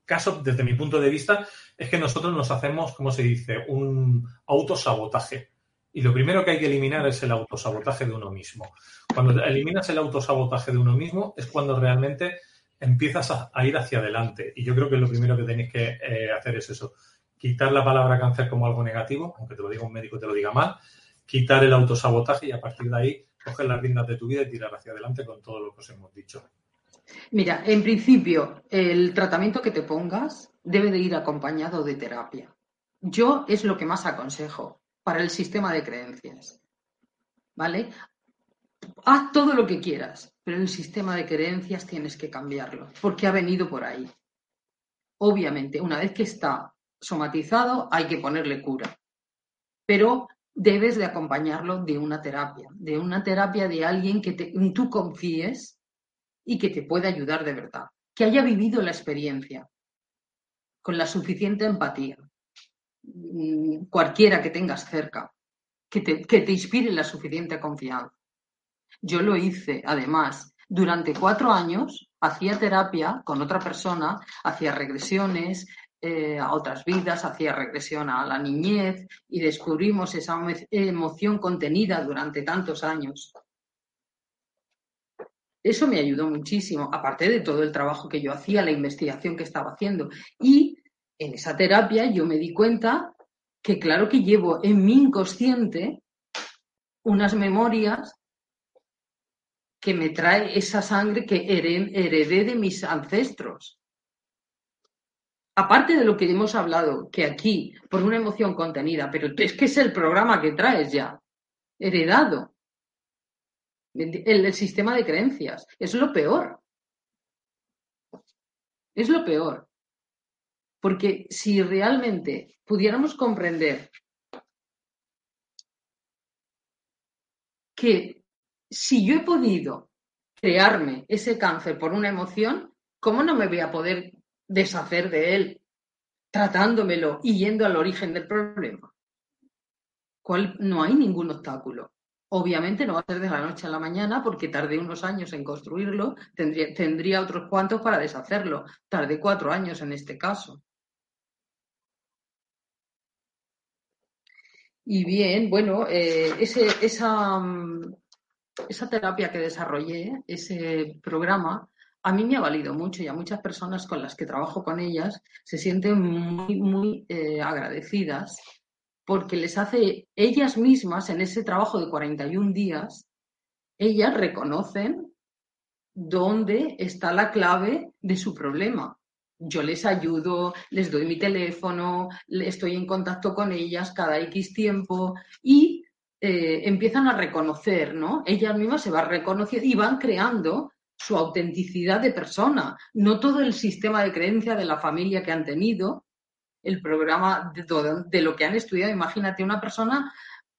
caso, desde mi punto de vista, es que nosotros nos hacemos, ¿cómo se dice?, un autosabotaje. Y lo primero que hay que eliminar es el autosabotaje de uno mismo. Cuando eliminas el autosabotaje de uno mismo es cuando realmente empiezas a, ir hacia adelante. Y yo creo que lo primero que tenéis que eh, hacer es eso. Quitar la palabra cáncer como algo negativo, aunque te lo diga un médico te lo diga mal. Quitar el autosabotaje y a partir de ahí coger las riendas de tu vida y tirar hacia adelante con todo lo que os hemos dicho. Mira, en principio, el tratamiento que te pongas debe de ir acompañado de terapia. Yo es lo que más aconsejo para el sistema de creencias. ¿Vale? Haz todo lo que quieras, pero el sistema de creencias tienes que cambiarlo, porque ha venido por ahí. Obviamente, una vez que está somatizado, hay que ponerle cura, pero debes de acompañarlo de una terapia, de una terapia de alguien que tú confíes y que te pueda ayudar de verdad, que haya vivido la experiencia con la suficiente empatía. Mm, cualquiera que tengas cerca, que te, que te inspire la suficiente confianza. Yo lo hice, además, durante cuatro años, hacía terapia con otra persona, hacía regresiones eh, a otras vidas, hacía regresión a la niñez y descubrimos esa emoción contenida durante tantos años. Eso me ayudó muchísimo, aparte de todo el trabajo que yo hacía, la investigación que estaba haciendo. Y en esa terapia yo me di cuenta que claro que llevo en mi inconsciente unas memorias que me trae esa sangre que heredé de mis ancestros. Aparte de lo que hemos hablado, que aquí, por una emoción contenida, pero es que es el programa que traes ya, heredado. El sistema de creencias. Es lo peor. Es lo peor. Porque si realmente pudiéramos comprender que si yo he podido crearme ese cáncer por una emoción, ¿cómo no me voy a poder deshacer de él tratándomelo y yendo al origen del problema? No hay ningún obstáculo. Obviamente no va a ser de la noche a la mañana porque tardé unos años en construirlo, tendría, tendría otros cuantos para deshacerlo. Tardé cuatro años en este caso. Y bien, bueno, eh, ese, esa, mm, esa terapia que desarrollé, ese programa, a mí me ha valido mucho y a muchas personas con las que trabajo con ellas se sienten muy, muy eh, agradecidas porque les hace ellas mismas en ese trabajo de 41 días, ellas reconocen dónde está la clave de su problema yo les ayudo, les doy mi teléfono, estoy en contacto con ellas cada X tiempo y eh, empiezan a reconocer, ¿no? Ellas mismas se van reconociendo y van creando su autenticidad de persona, no todo el sistema de creencia de la familia que han tenido, el programa de, de lo que han estudiado. Imagínate una persona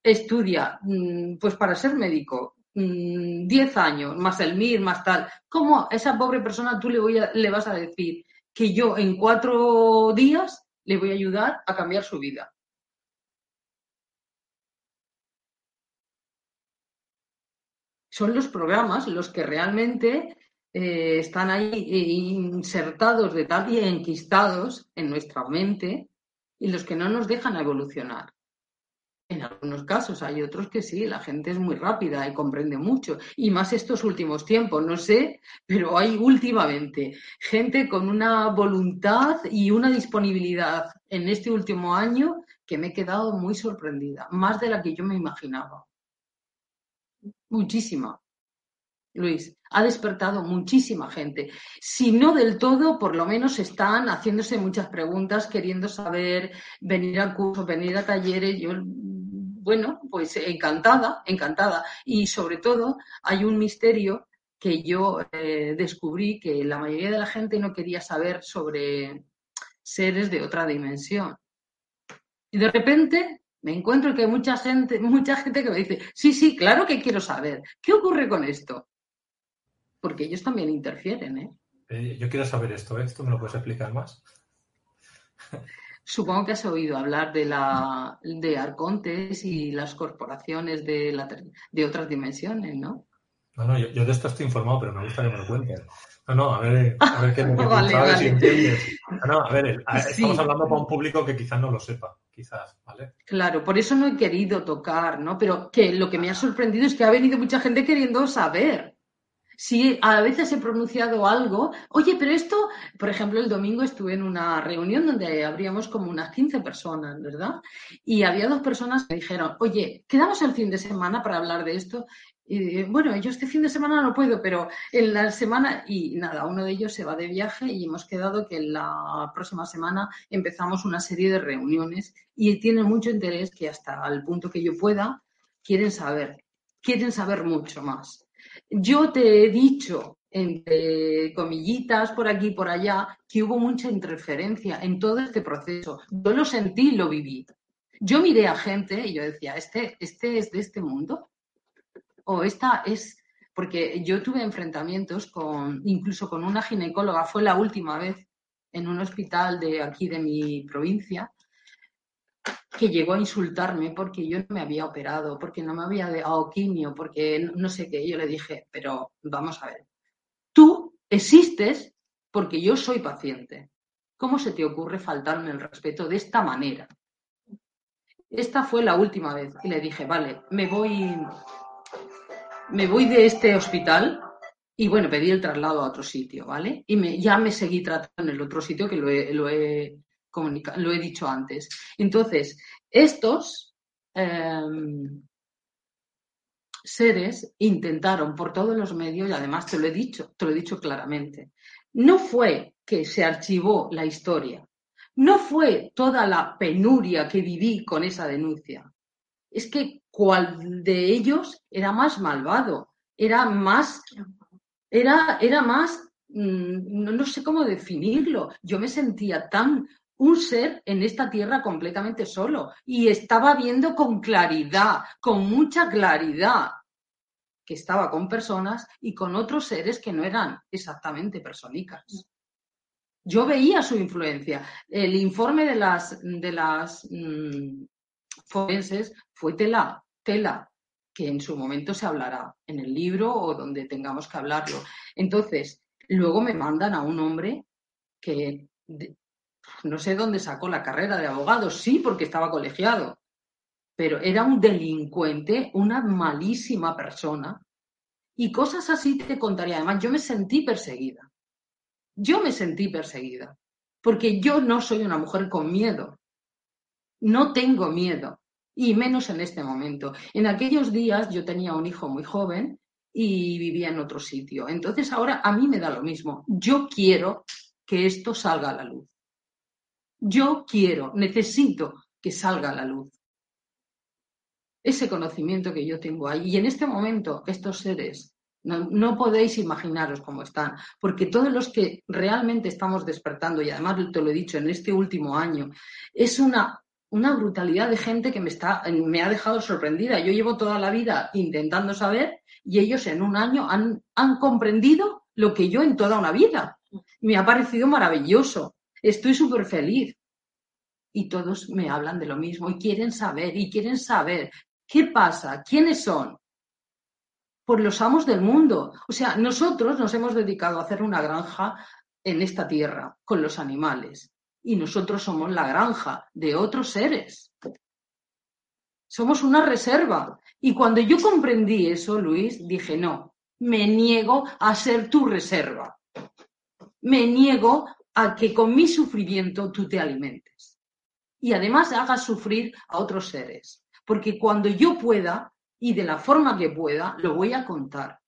estudia, mm, pues para ser médico, 10 mm, años, más el MIR, más tal, ¿cómo a esa pobre persona tú le, voy le vas a decir que yo en cuatro días le voy a ayudar a cambiar su vida? Son los programas los que realmente eh, están ahí eh, insertados de tal y enquistados en nuestra mente y los que no nos dejan evolucionar. En algunos casos hay otros que sí, la gente es muy rápida y comprende mucho, y más estos últimos tiempos, no sé, pero hay últimamente gente con una voluntad y una disponibilidad en este último año que me he quedado muy sorprendida, más de la que yo me imaginaba. Muchísima. Luis, ha despertado muchísima gente. Si no del todo, por lo menos están haciéndose muchas preguntas, queriendo saber, venir a cursos, venir a talleres. Yo bueno, pues encantada, encantada. Y sobre todo hay un misterio que yo eh, descubrí que la mayoría de la gente no quería saber sobre seres de otra dimensión. Y de repente me encuentro que hay mucha gente, mucha gente que me dice, sí, sí, claro que quiero saber. ¿Qué ocurre con esto? Porque ellos también interfieren, ¿eh? eh yo quiero saber esto, ¿eh? ¿esto me lo puedes explicar más? Supongo que has oído hablar de la de Arcontes y las corporaciones de, la, de otras dimensiones, ¿no? No, no, yo, de esto estoy informado, pero me gusta que me lo cuentes. No, no, a ver, a ver qué es lo que sabes y entiendes. No, no, a ver, estamos hablando para un público que quizás no lo sepa, quizás, ¿vale? Claro, por eso no he querido tocar, ¿no? Pero que lo que me ha sorprendido es que ha venido mucha gente queriendo saber si a veces he pronunciado algo, oye, pero esto, por ejemplo, el domingo estuve en una reunión donde habríamos como unas 15 personas, ¿verdad? Y había dos personas que dijeron, oye, quedamos el fin de semana para hablar de esto. Y bueno, yo este fin de semana no puedo, pero en la semana, y nada, uno de ellos se va de viaje y hemos quedado que en la próxima semana empezamos una serie de reuniones y tienen mucho interés que hasta el punto que yo pueda, quieren saber, quieren saber mucho más. Yo te he dicho, entre comillitas, por aquí y por allá, que hubo mucha interferencia en todo este proceso. Yo lo sentí, lo viví. Yo miré a gente y yo decía, ¿este, este es de este mundo? O esta es, porque yo tuve enfrentamientos con, incluso con una ginecóloga, fue la última vez en un hospital de aquí de mi provincia, que llegó a insultarme porque yo no me había operado, porque no me había dado quimio, porque no sé qué. Yo le dije, pero vamos a ver, tú existes porque yo soy paciente. ¿Cómo se te ocurre faltarme el respeto de esta manera? Esta fue la última vez y le dije, vale, me voy, me voy de este hospital y bueno, pedí el traslado a otro sitio, ¿vale? Y me, ya me seguí tratando en el otro sitio que lo lo he lo he dicho antes. Entonces, estos em, seres intentaron por todos los medios, y además te lo he dicho, te lo he dicho claramente, no fue que se archivó la historia, no fue toda la penuria que viví con esa denuncia, es que cuál de ellos era más malvado, era más, era, era más, mm, no, no sé cómo definirlo, yo me sentía tan un ser en esta tierra completamente solo y estaba viendo con claridad, con mucha claridad, que estaba con personas y con otros seres que no eran exactamente personicas. Yo veía su influencia. El informe de las, de las mm, forenses fue tela, tela, que en su momento se hablará en el libro o donde tengamos que hablarlo. Entonces, luego me mandan a un hombre que no sé dónde sacó la carrera de abogado, sí, porque estaba colegiado, pero era un delincuente, una malísima persona. Y cosas así te contaría. Además, yo me sentí perseguida. Yo me sentí perseguida, porque yo no soy una mujer con miedo. No tengo miedo, y menos en este momento. En aquellos días yo tenía un hijo muy joven y vivía en otro sitio. Entonces ahora a mí me da lo mismo. Yo quiero que esto salga a la luz. Yo quiero, necesito que salga la luz. Ese conocimiento que yo tengo ahí. Y en este momento, estos seres, no, podéis imaginaros cómo están, porque todos los que realmente estamos despertando, y además te lo he dicho en este último año, es una una brutalidad de gente que me, está, me ha dejado sorprendida. Yo llevo toda la vida intentando saber y ellos en un año han, han comprendido lo que yo en toda una vida. Me ha parecido maravilloso. Estoy súper feliz. Y todos me hablan de lo mismo y quieren saber y quieren saber qué pasa, quiénes son. Por los amos del mundo. O sea, nosotros nos hemos dedicado a hacer una granja en esta tierra con los animales y nosotros somos la granja de otros seres. Somos una reserva. Y cuando yo comprendí eso, Luis, dije, no, me niego a ser tu reserva. Me niego a que con mi sufrimiento tú te alimentes. Y además hagas sufrir a otros seres. Porque cuando yo pueda, y de la forma que pueda, lo voy a contar.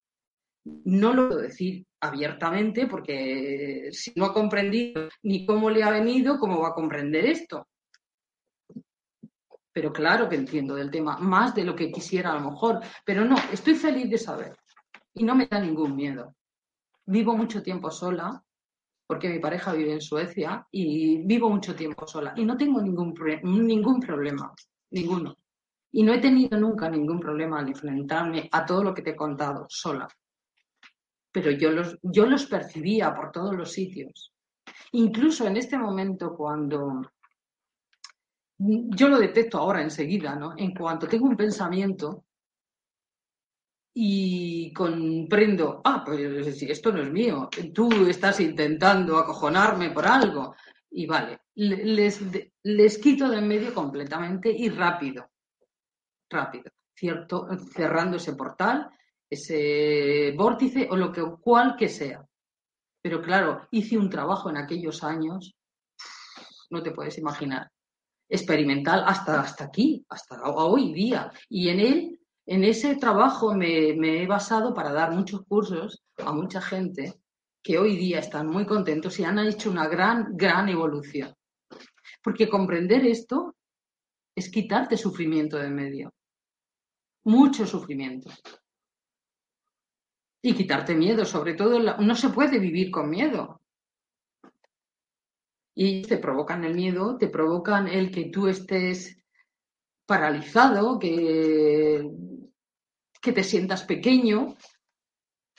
No lo puedo decir abiertamente porque si no ha comprendido ni cómo le ha venido, ¿cómo va a comprender esto? Pero claro que entiendo del tema, más de lo que quisiera a lo mejor, pero no, estoy feliz de saber y no me da ningún miedo. Vivo mucho tiempo sola porque mi pareja vive en Suecia y vivo mucho tiempo sola y no tengo ningún, ningún problema, ninguno. Y no he tenido nunca ningún problema al enfrentarme a todo lo que te he contado sola pero yo los, yo los percibía por todos los sitios. Incluso en este momento cuando yo lo detecto ahora enseguida, ¿no? En cuanto tengo un pensamiento y comprendo, ah, pues esto no es mío, tú estás intentando acojonarme por algo. Y vale, les, les quito de en medio completamente y rápido, rápido, cierto, cerrando ese portal ese vórtice o lo que cual que sea. Pero claro, hice un trabajo en aquellos años, no te puedes imaginar, experimental hasta, hasta aquí, hasta hoy día. Y en él, en ese trabajo me, he basado para dar muchos cursos a mucha gente que hoy día están muy contentos y han hecho una gran, gran evolución. Porque comprender esto es quitarte sufrimiento de medio. Mucho sufrimiento y quitarte miedo, sobre todo no se puede vivir con miedo. Y te provocan el miedo, te provocan el que tú estés paralizado, que, que te sientas pequeño,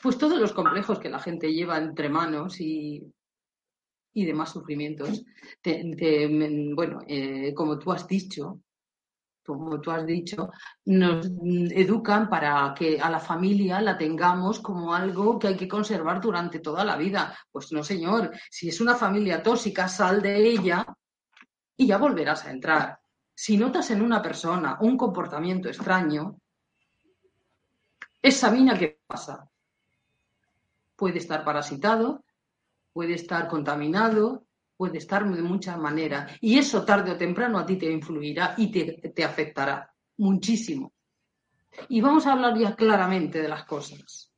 pues todos los complejos que la gente lleva entre manos y, y demás sufrimientos. bueno, eh, como tú has dicho, como tú has dicho, nos educan para que a la familia la tengamos como algo que hay que conservar durante toda la vida. Pues no, señor, si es una familia tóxica, sal de ella y ya volverás a entrar. Si notas en una persona un comportamiento extraño, examina qué pasa. Puede estar parasitado, puede estar contaminado, puede estar de muchas maneras. Y eso tarde o temprano a ti te influirá y te, afectará muchísimo. Y vamos a hablar ya claramente de las cosas.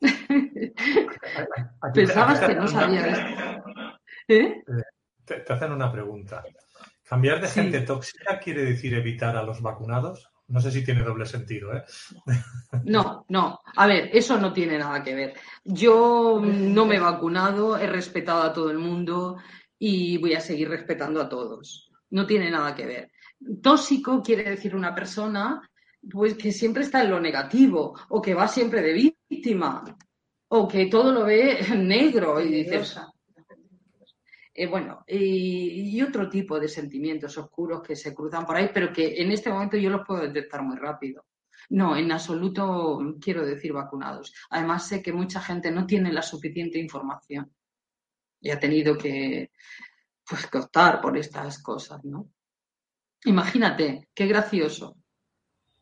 Pensabas que no sabía esto. ¿Eh? Te, hacen una pregunta. ¿Cambiar de gente tóxica quiere decir evitar a los vacunados? No sé si tiene doble sentido, ¿eh? No, no. A ver, eso no tiene nada que ver. Yo no me he vacunado, he respetado a todo el mundo y voy a seguir respetando a todos. No tiene nada que ver. Tóxico quiere decir una persona pues que siempre está en lo negativo o que va siempre de víctima o que todo lo ve negro y dices, eh, bueno, y, otro tipo de sentimientos oscuros que se cruzan por ahí, pero que en este momento yo los puedo detectar muy rápido. No, en absoluto quiero decir vacunados. Además, sé que mucha gente no tiene la suficiente información y ha tenido que pues, optar por estas cosas, ¿no? Imagínate, qué gracioso.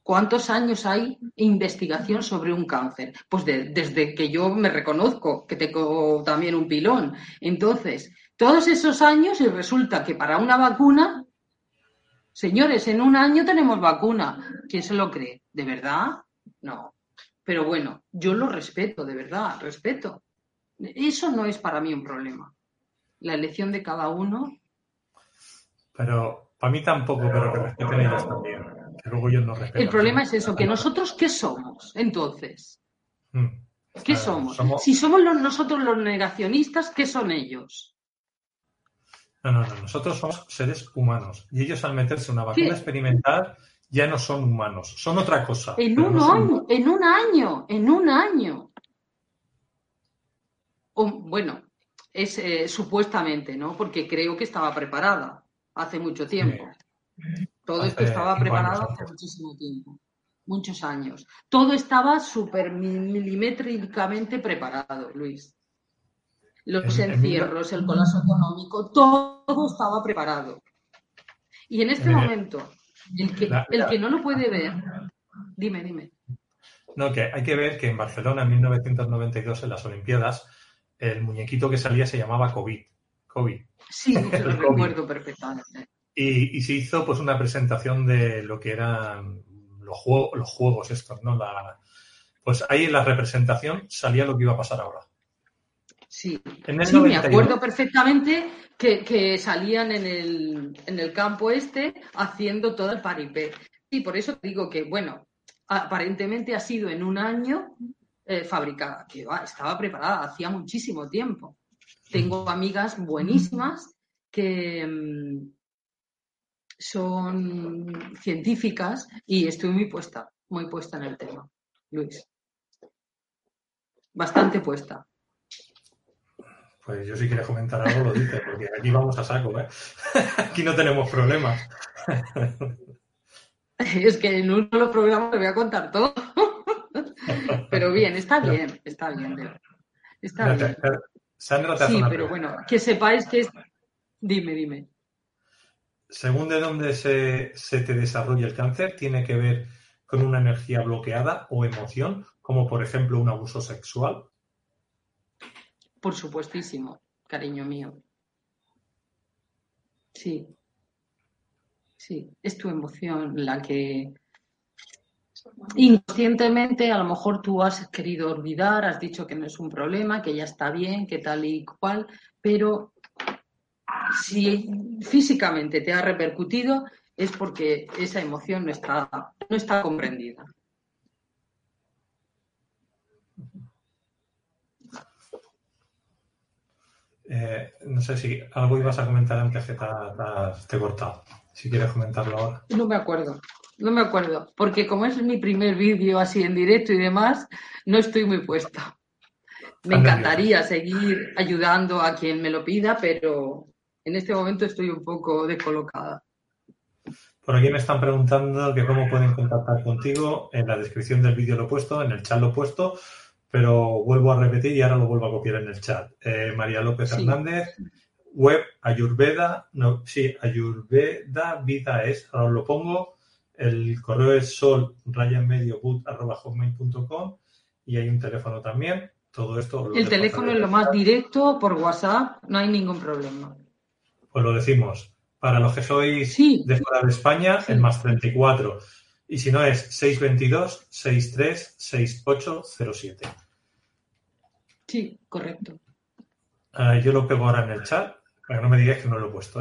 ¿Cuántos años hay investigación sobre un cáncer? Pues desde que yo me reconozco que tengo también un pilón. Entonces, todos esos años y resulta que para una vacuna, señores, en un año tenemos vacuna. ¿Quién se lo cree? ¿De verdad? No. Pero bueno, yo lo respeto, de verdad, respeto. Eso no es para mí un problema. La elección de cada uno. Pero para mí tampoco, pero que respeten ellos también. Que luego yo no respeto. El problema es eso, que nosotros, ¿qué somos entonces? Hmm. ¿Qué somos? Si somos nosotros los negacionistas, ¿qué son ellos? No, no, no. Nosotros somos seres humanos. Y ellos al meterse una vacuna experimental ya no son humanos. Son otra cosa. En un año, en un año, en un año. bueno, es eh, supuestamente, ¿no? Porque creo que estaba preparada hace mucho tiempo. Todo esto estaba preparado hace muchísimo tiempo, muchos años. Todo estaba súper milimétricamente preparado, Luis. Los encierros, el colapso económico, todo estaba preparado. Y en este momento, el que, el que no lo puede ver, dime, dime. No, que hay que ver que en Barcelona en 1992 en las Olimpiadas el muñequito que salía se llamaba COVID. COVID. Sí, lo recuerdo perfectamente. Y, se hizo pues una presentación de lo que eran los, juegos, los juegos estos, ¿no? La, pues ahí en la representación salía lo que iba a pasar ahora. Sí, sí me acuerdo perfectamente que, salían en el, en el, campo este haciendo todo el paripé. Y por eso digo que, bueno, aparentemente ha sido en un año eh, fabricada, que estaba preparada hacía muchísimo tiempo. Tengo amigas buenísimas que mm, son científicas y estoy muy puesta, muy puesta en el tema, Luis. Bastante puesta. Pues yo si quieres comentar algo lo dices, porque aquí vamos a saco, ¿eh? aquí no tenemos problemas. es que en uno de los programas te voy a contar todo. pero bien, está bien, está bien. Está bien. Sandra sí, pero bueno, que sepáis que es... Dime, dime. Según de dónde se, se te desarrolla el cáncer, tiene que ver con una energía bloqueada o emoción, como por ejemplo un abuso sexual. Por supuestísimo, cariño mío. Sí. Sí, es tu emoción la que Inconscientemente, a lo mejor tú has querido olvidar, has dicho que no es un problema, que ya está bien, que tal y cual, pero si físicamente te ha repercutido es porque esa emoción no está, no está comprendida. Eh, no sé si algo ibas a comentar antes que te, te he cortado. Si quieres comentarlo ahora. No me acuerdo. No me acuerdo, porque como es mi primer vídeo así en directo y demás, no estoy muy puesta. Me encantaría seguir ayudando a quien me lo pida, pero en este momento estoy un poco descolocada. Por aquí me están preguntando que cómo pueden contactar contigo. En la descripción del vídeo lo he puesto, en el chat lo he puesto, pero vuelvo a repetir y ahora lo vuelvo a copiar en el chat. Eh, María López Hernández, web Ayurveda, no, sí, Ayurveda Vida es, ahora lo pongo el correo es sol y hay un teléfono también. Todo esto. El teléfono es lo más directo por WhatsApp, no hay ningún problema. Pues lo decimos. Para los que sois de fuera de España, el más 34. Y si no es 622 63 6807. Sí, correcto. Ah, yo lo pego ahora en el chat, para que no me digáis que no lo he puesto.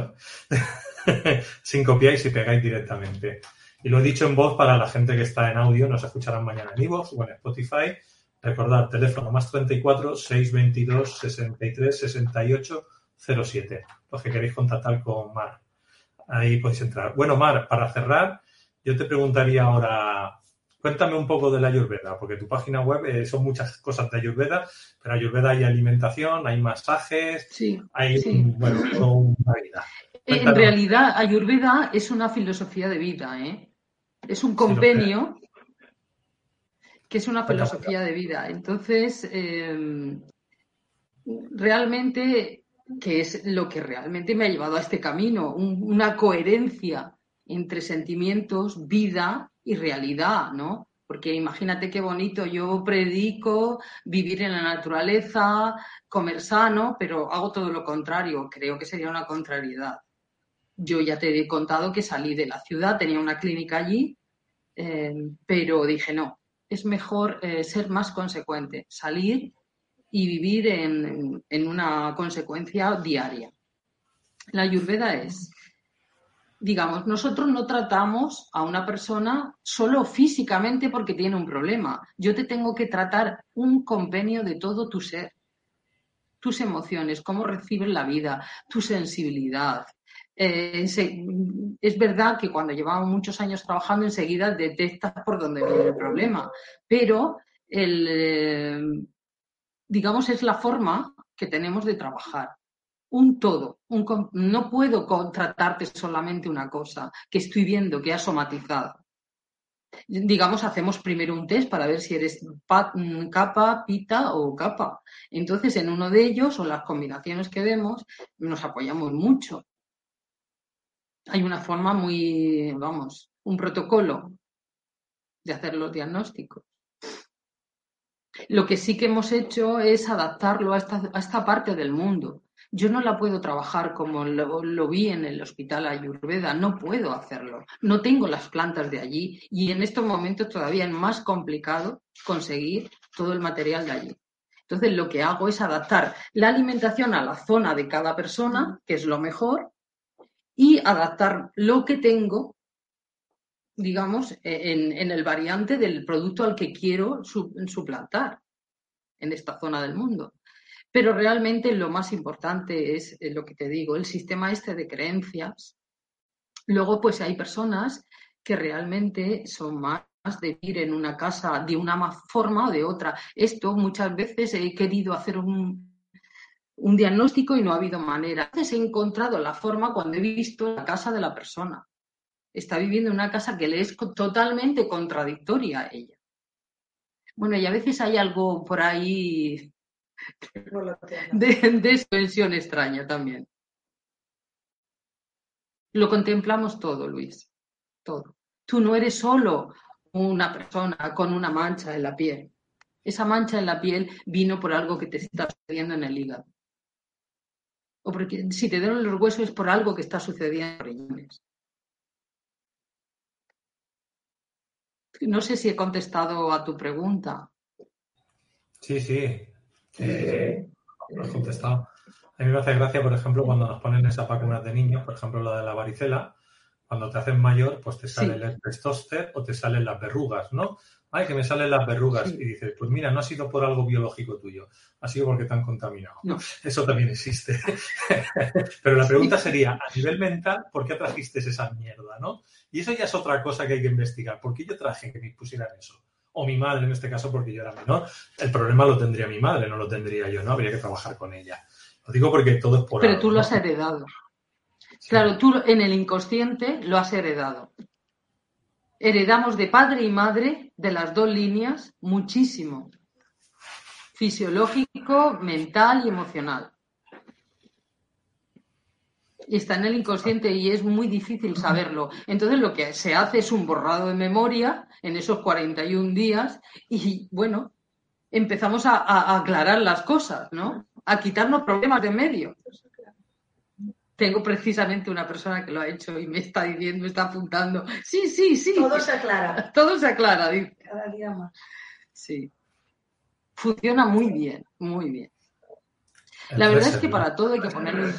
¿eh? Sin copiáis y pegáis directamente. Y lo he dicho en voz para la gente que está en audio, nos escucharán mañana en iVoox o en Spotify. Recordad, teléfono más 34 622 63 68 07. Los que queréis contactar con Mar. Ahí podéis entrar. Bueno, Mar, para cerrar, yo te preguntaría ahora, cuéntame un poco de la Ayurveda, porque tu página web eh, son muchas cosas de Ayurveda, pero Ayurveda hay alimentación, hay masajes, hay bueno, una vida. En realidad, Ayurveda es una filosofía de vida, ¿eh? Es un convenio que es una filosofía de vida. Entonces, em, realmente, que es lo que realmente me ha llevado a este camino, una coherencia entre sentimientos, vida y realidad, ¿no? Porque imagínate qué bonito, yo predico vivir en la naturaleza, comer sano, pero hago todo lo contrario, creo que sería una contrariedad. Yo ya te he contado que salí de la ciudad, tenía una clínica allí eh, pero dije, no, es mejor eh, ser más consecuente, salir y vivir en, una consecuencia diaria. La ayurveda es, digamos, nosotros no tratamos a una persona solo físicamente porque tiene un problema. Yo te tengo que tratar un convenio de todo tu ser. tus emociones, cómo recibes la vida, tu sensibilidad. Eh, es verdad que cuando llevamos muchos años trabajando enseguida detectas por dónde viene el problema, pero el, eh, digamos es la forma que tenemos de trabajar un todo. no puedo contratarte solamente una cosa que estoy viendo, que ha somatizado. Digamos, hacemos primero un test para ver si eres mm, capa, pita o capa. Entonces, en uno de ellos o las combinaciones que vemos, nos apoyamos mucho. Hay una forma muy, vamos, un protocolo de hacer los diagnósticos. Lo que sí que hemos hecho es adaptarlo a esta, a esta parte del mundo. Yo no la puedo trabajar como lo, vi en el hospital Ayurveda, no puedo hacerlo. No tengo las plantas de allí y en estos momentos todavía es más complicado conseguir todo el material de allí. Entonces lo que hago es adaptar la alimentación a la zona de cada persona, que es lo mejor, y adaptar lo que tengo, digamos, en, en el variante del producto al que quiero suplantar en esta zona del mundo. Pero realmente lo más importante es eh, lo que te digo, el sistema este de creencias. Luego, pues hay personas que realmente son más de vivir en una casa de una forma o de otra. Esto muchas veces he querido hacer un, un diagnóstico y no ha habido manera. Veces he encontrado la forma cuando he visto la casa de la persona. Está viviendo en una casa que le es totalmente contradictoria a ella. Bueno, y a veces hay algo por ahí de, expansión extraña también. Lo contemplamos todo, Luis, todo. Tú no eres solo una persona con una mancha en la piel. Esa mancha en la piel vino por algo que te está sucediendo en el hígado. O porque si te duelen los huesos es por algo que está sucediendo en los riñones. No sé si he contestado a tu pregunta. Sí, sí. Eh, has contestado. A mí me hace gracia, por ejemplo, cuando nos ponen esas vacunas de niños, por ejemplo, la de la varicela, cuando te hacen mayor, pues te sale el herpes o te salen las verrugas, ¿no? Ay, que me salen las verrugas. Y dices, pues mira, no ha sido por algo biológico tuyo, ha sido porque te han contaminado. No. Eso también existe. Pero la pregunta sería, a nivel mental, ¿por qué trajiste esa mierda, no? Y eso ya es otra cosa que hay que investigar. ¿Por qué yo traje que me pusieran eso? o mi madre en este caso porque yo era menor, el problema lo tendría mi madre, no lo tendría yo, ¿no? Habría que trabajar con ella. Lo digo porque todo es por Pero tú lo has heredado. Claro, tú en el inconsciente lo has heredado. Heredamos de padre y madre, de las dos líneas, muchísimo. Fisiológico, mental y emocional y está en el inconsciente y es muy difícil saberlo. Entonces lo que se hace es un borrado de memoria en esos 41 días y bueno, empezamos a, aclarar las cosas, ¿no? A quitarnos problemas de medio. Tengo precisamente una persona que lo ha hecho y me está diciendo, me está apuntando. Sí, sí, sí. Todo se aclara. Todo se aclara. Cada día más. Sí. Funciona muy bien, muy bien. La verdad es que para todo hay que ponerlo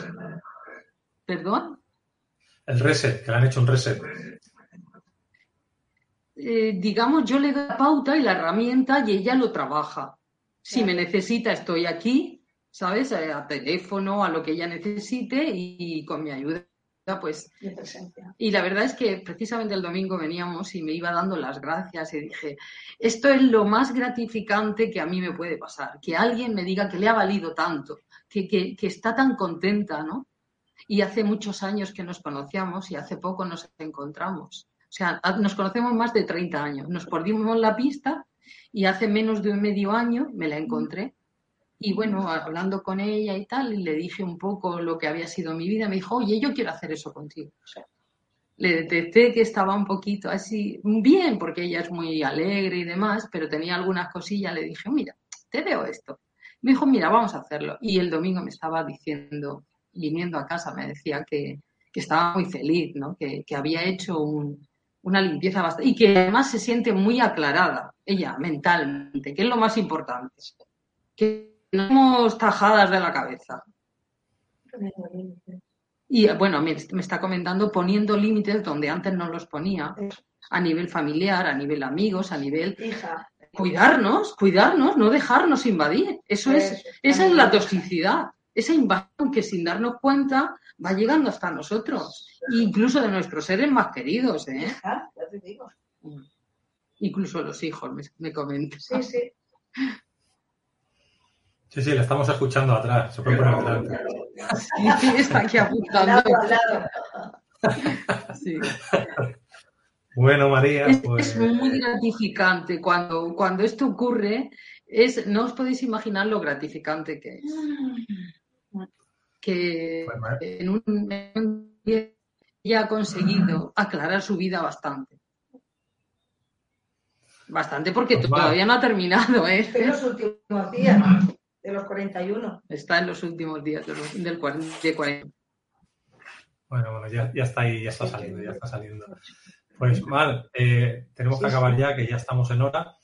¿Perdón? El reset, que le han hecho un reset. Eh, digamos, yo le doy la pauta y la herramienta y ella lo trabaja. Si me necesita, estoy aquí, ¿sabes? Eh, a teléfono, a lo que ella necesite y, con mi ayuda, pues. Y la verdad es que precisamente el domingo veníamos y me iba dando las gracias y dije, esto es lo más gratificante que a mí me puede pasar, que alguien me diga que le ha valido tanto, que, que está tan contenta, ¿no? y hace muchos años que nos conocíamos y hace poco nos encontramos. O sea, nos conocemos más de 30 años. Nos perdimos la pista y hace menos de un medio año me la encontré. Y bueno, hablando con ella y tal, le dije un poco lo que había sido mi vida. Me dijo, oye, yo quiero hacer eso contigo. Le detecté que estaba un poquito así, bien, porque ella es muy alegre y demás, pero tenía algunas cosillas. Le dije, mira, te veo esto. Me dijo, mira, vamos a hacerlo. Y el domingo me estaba diciendo, viniendo a casa me decía que, estaba muy feliz, ¿no? que, había hecho una limpieza bastante y que además se siente muy aclarada, ella, mentalmente, que es lo más importante. Que somos tajadas de la cabeza. Y bueno, me, me está comentando poniendo límites donde antes no los ponía, a nivel familiar, a nivel amigos, a nivel... Hija, cuidarnos, cuidarnos, no dejarnos invadir. Eso es, Eso, esa es la toxicidad, esa invasión que sin darnos cuenta va llegando hasta nosotros, incluso de nuestros seres más queridos, ¿eh? Ya te digo. incluso los hijos, me, me comentan. Sí, sí. Sí, sí, le estamos escuchando atrás. Se puede poner delante. Sí, está aquí apuntando. lado, al lado. Sí. Bueno, María, Es, pues es muy gratificante cuando, cuando esto ocurre. Es, no os podéis imaginar lo gratificante que es. Que Pues, en un, día ella ha conseguido aclarar su vida bastante. Bastante porque Pues, todavía no ha terminado, ¿eh? En los últimos días de los 41. Está en los últimos días de los- del 40, de 40. Bueno, bueno, ya, ya está ahí, ya está saliendo, ya está saliendo. Pues Mar, eh, tenemos que acabar ya, que ya estamos en hora.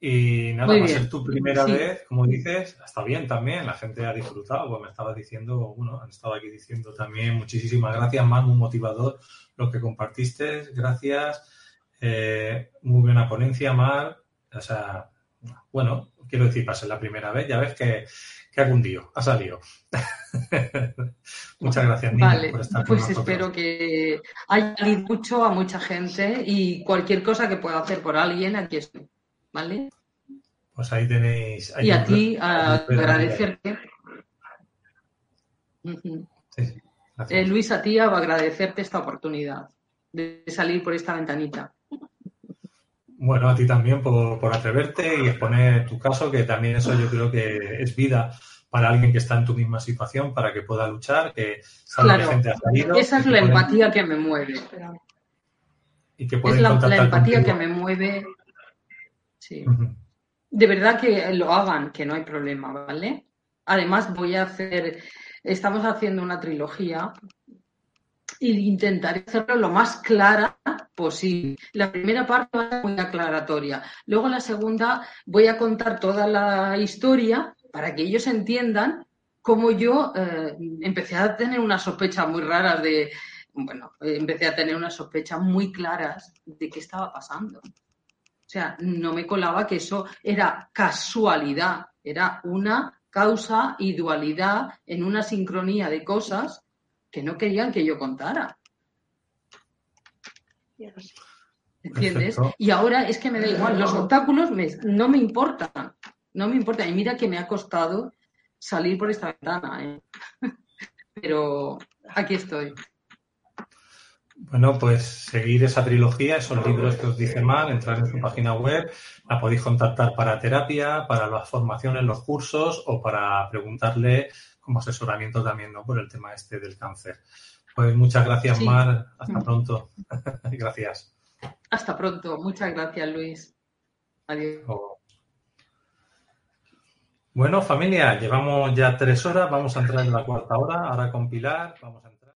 Y nada, va a ser tu primera Sí. vez, como dices, está bien también, la gente ha disfrutado, pues me estaba diciendo, bueno, han estado aquí diciendo también muchísimas gracias, Mar, muy motivador lo que compartiste, gracias, eh, muy buena ponencia, Mar, o sea, bueno, quiero decir, para ser la primera vez, ya ves que, que ha cundido, ha salido. Muchas gracias, Nina, Vale, por estar con pues nosotros. espero que haya ayudado mucho a mucha gente y cualquier cosa que pueda hacer por alguien, aquí estoy. ¿Vale? Pues ahí tenéis. ahí Y a ti, agradecerte. Sí. Eh, Luis, a ti a agradecerte esta oportunidad de salir por esta ventanita. Bueno, a ti también por, por atreverte y exponer tu caso, que también eso yo creo que es vida para alguien que está en tu misma situación, para que pueda luchar, que sabe Claro, que gente ha salido. Esa es la pueden- empatía que me mueve. Y que Es la, la empatía que me mueve. Sí. De verdad que lo hagan, que no hay problema, ¿vale? Además, voy a hacer, estamos haciendo una trilogía e intentaré hacerlo lo más clara posible. La primera parte va a ser muy aclaratoria. Luego la segunda voy a contar toda la historia para que ellos entiendan cómo yo eh, empecé a tener unas sospechas muy raras de, bueno, empecé a tener unas sospechas muy claras de qué estaba pasando. O sea, no me colaba que eso era casualidad, era una causa y dualidad en una sincronía de cosas que no querían que yo contara. ¿Entiendes? Perfecto. Y ahora es que me da igual, los obstáculos me- no me importan, no me importan. Y mira que me ha costado salir por esta ventana, ¿eh? pero aquí estoy. Bueno, pues seguir esa trilogía, esos libros que os dice Mar, entrar en su página web, la podéis contactar para terapia, para las formaciones, los cursos o para preguntarle como asesoramiento también, ¿no? Por el tema este del cáncer. Pues muchas gracias, Sí. Mar. Hasta Mm. pronto. gracias. Hasta pronto. Muchas gracias, Luis. Adiós. Bueno, familia, llevamos ya tres horas, vamos a entrar en la cuarta hora, ahora con Pilar, vamos a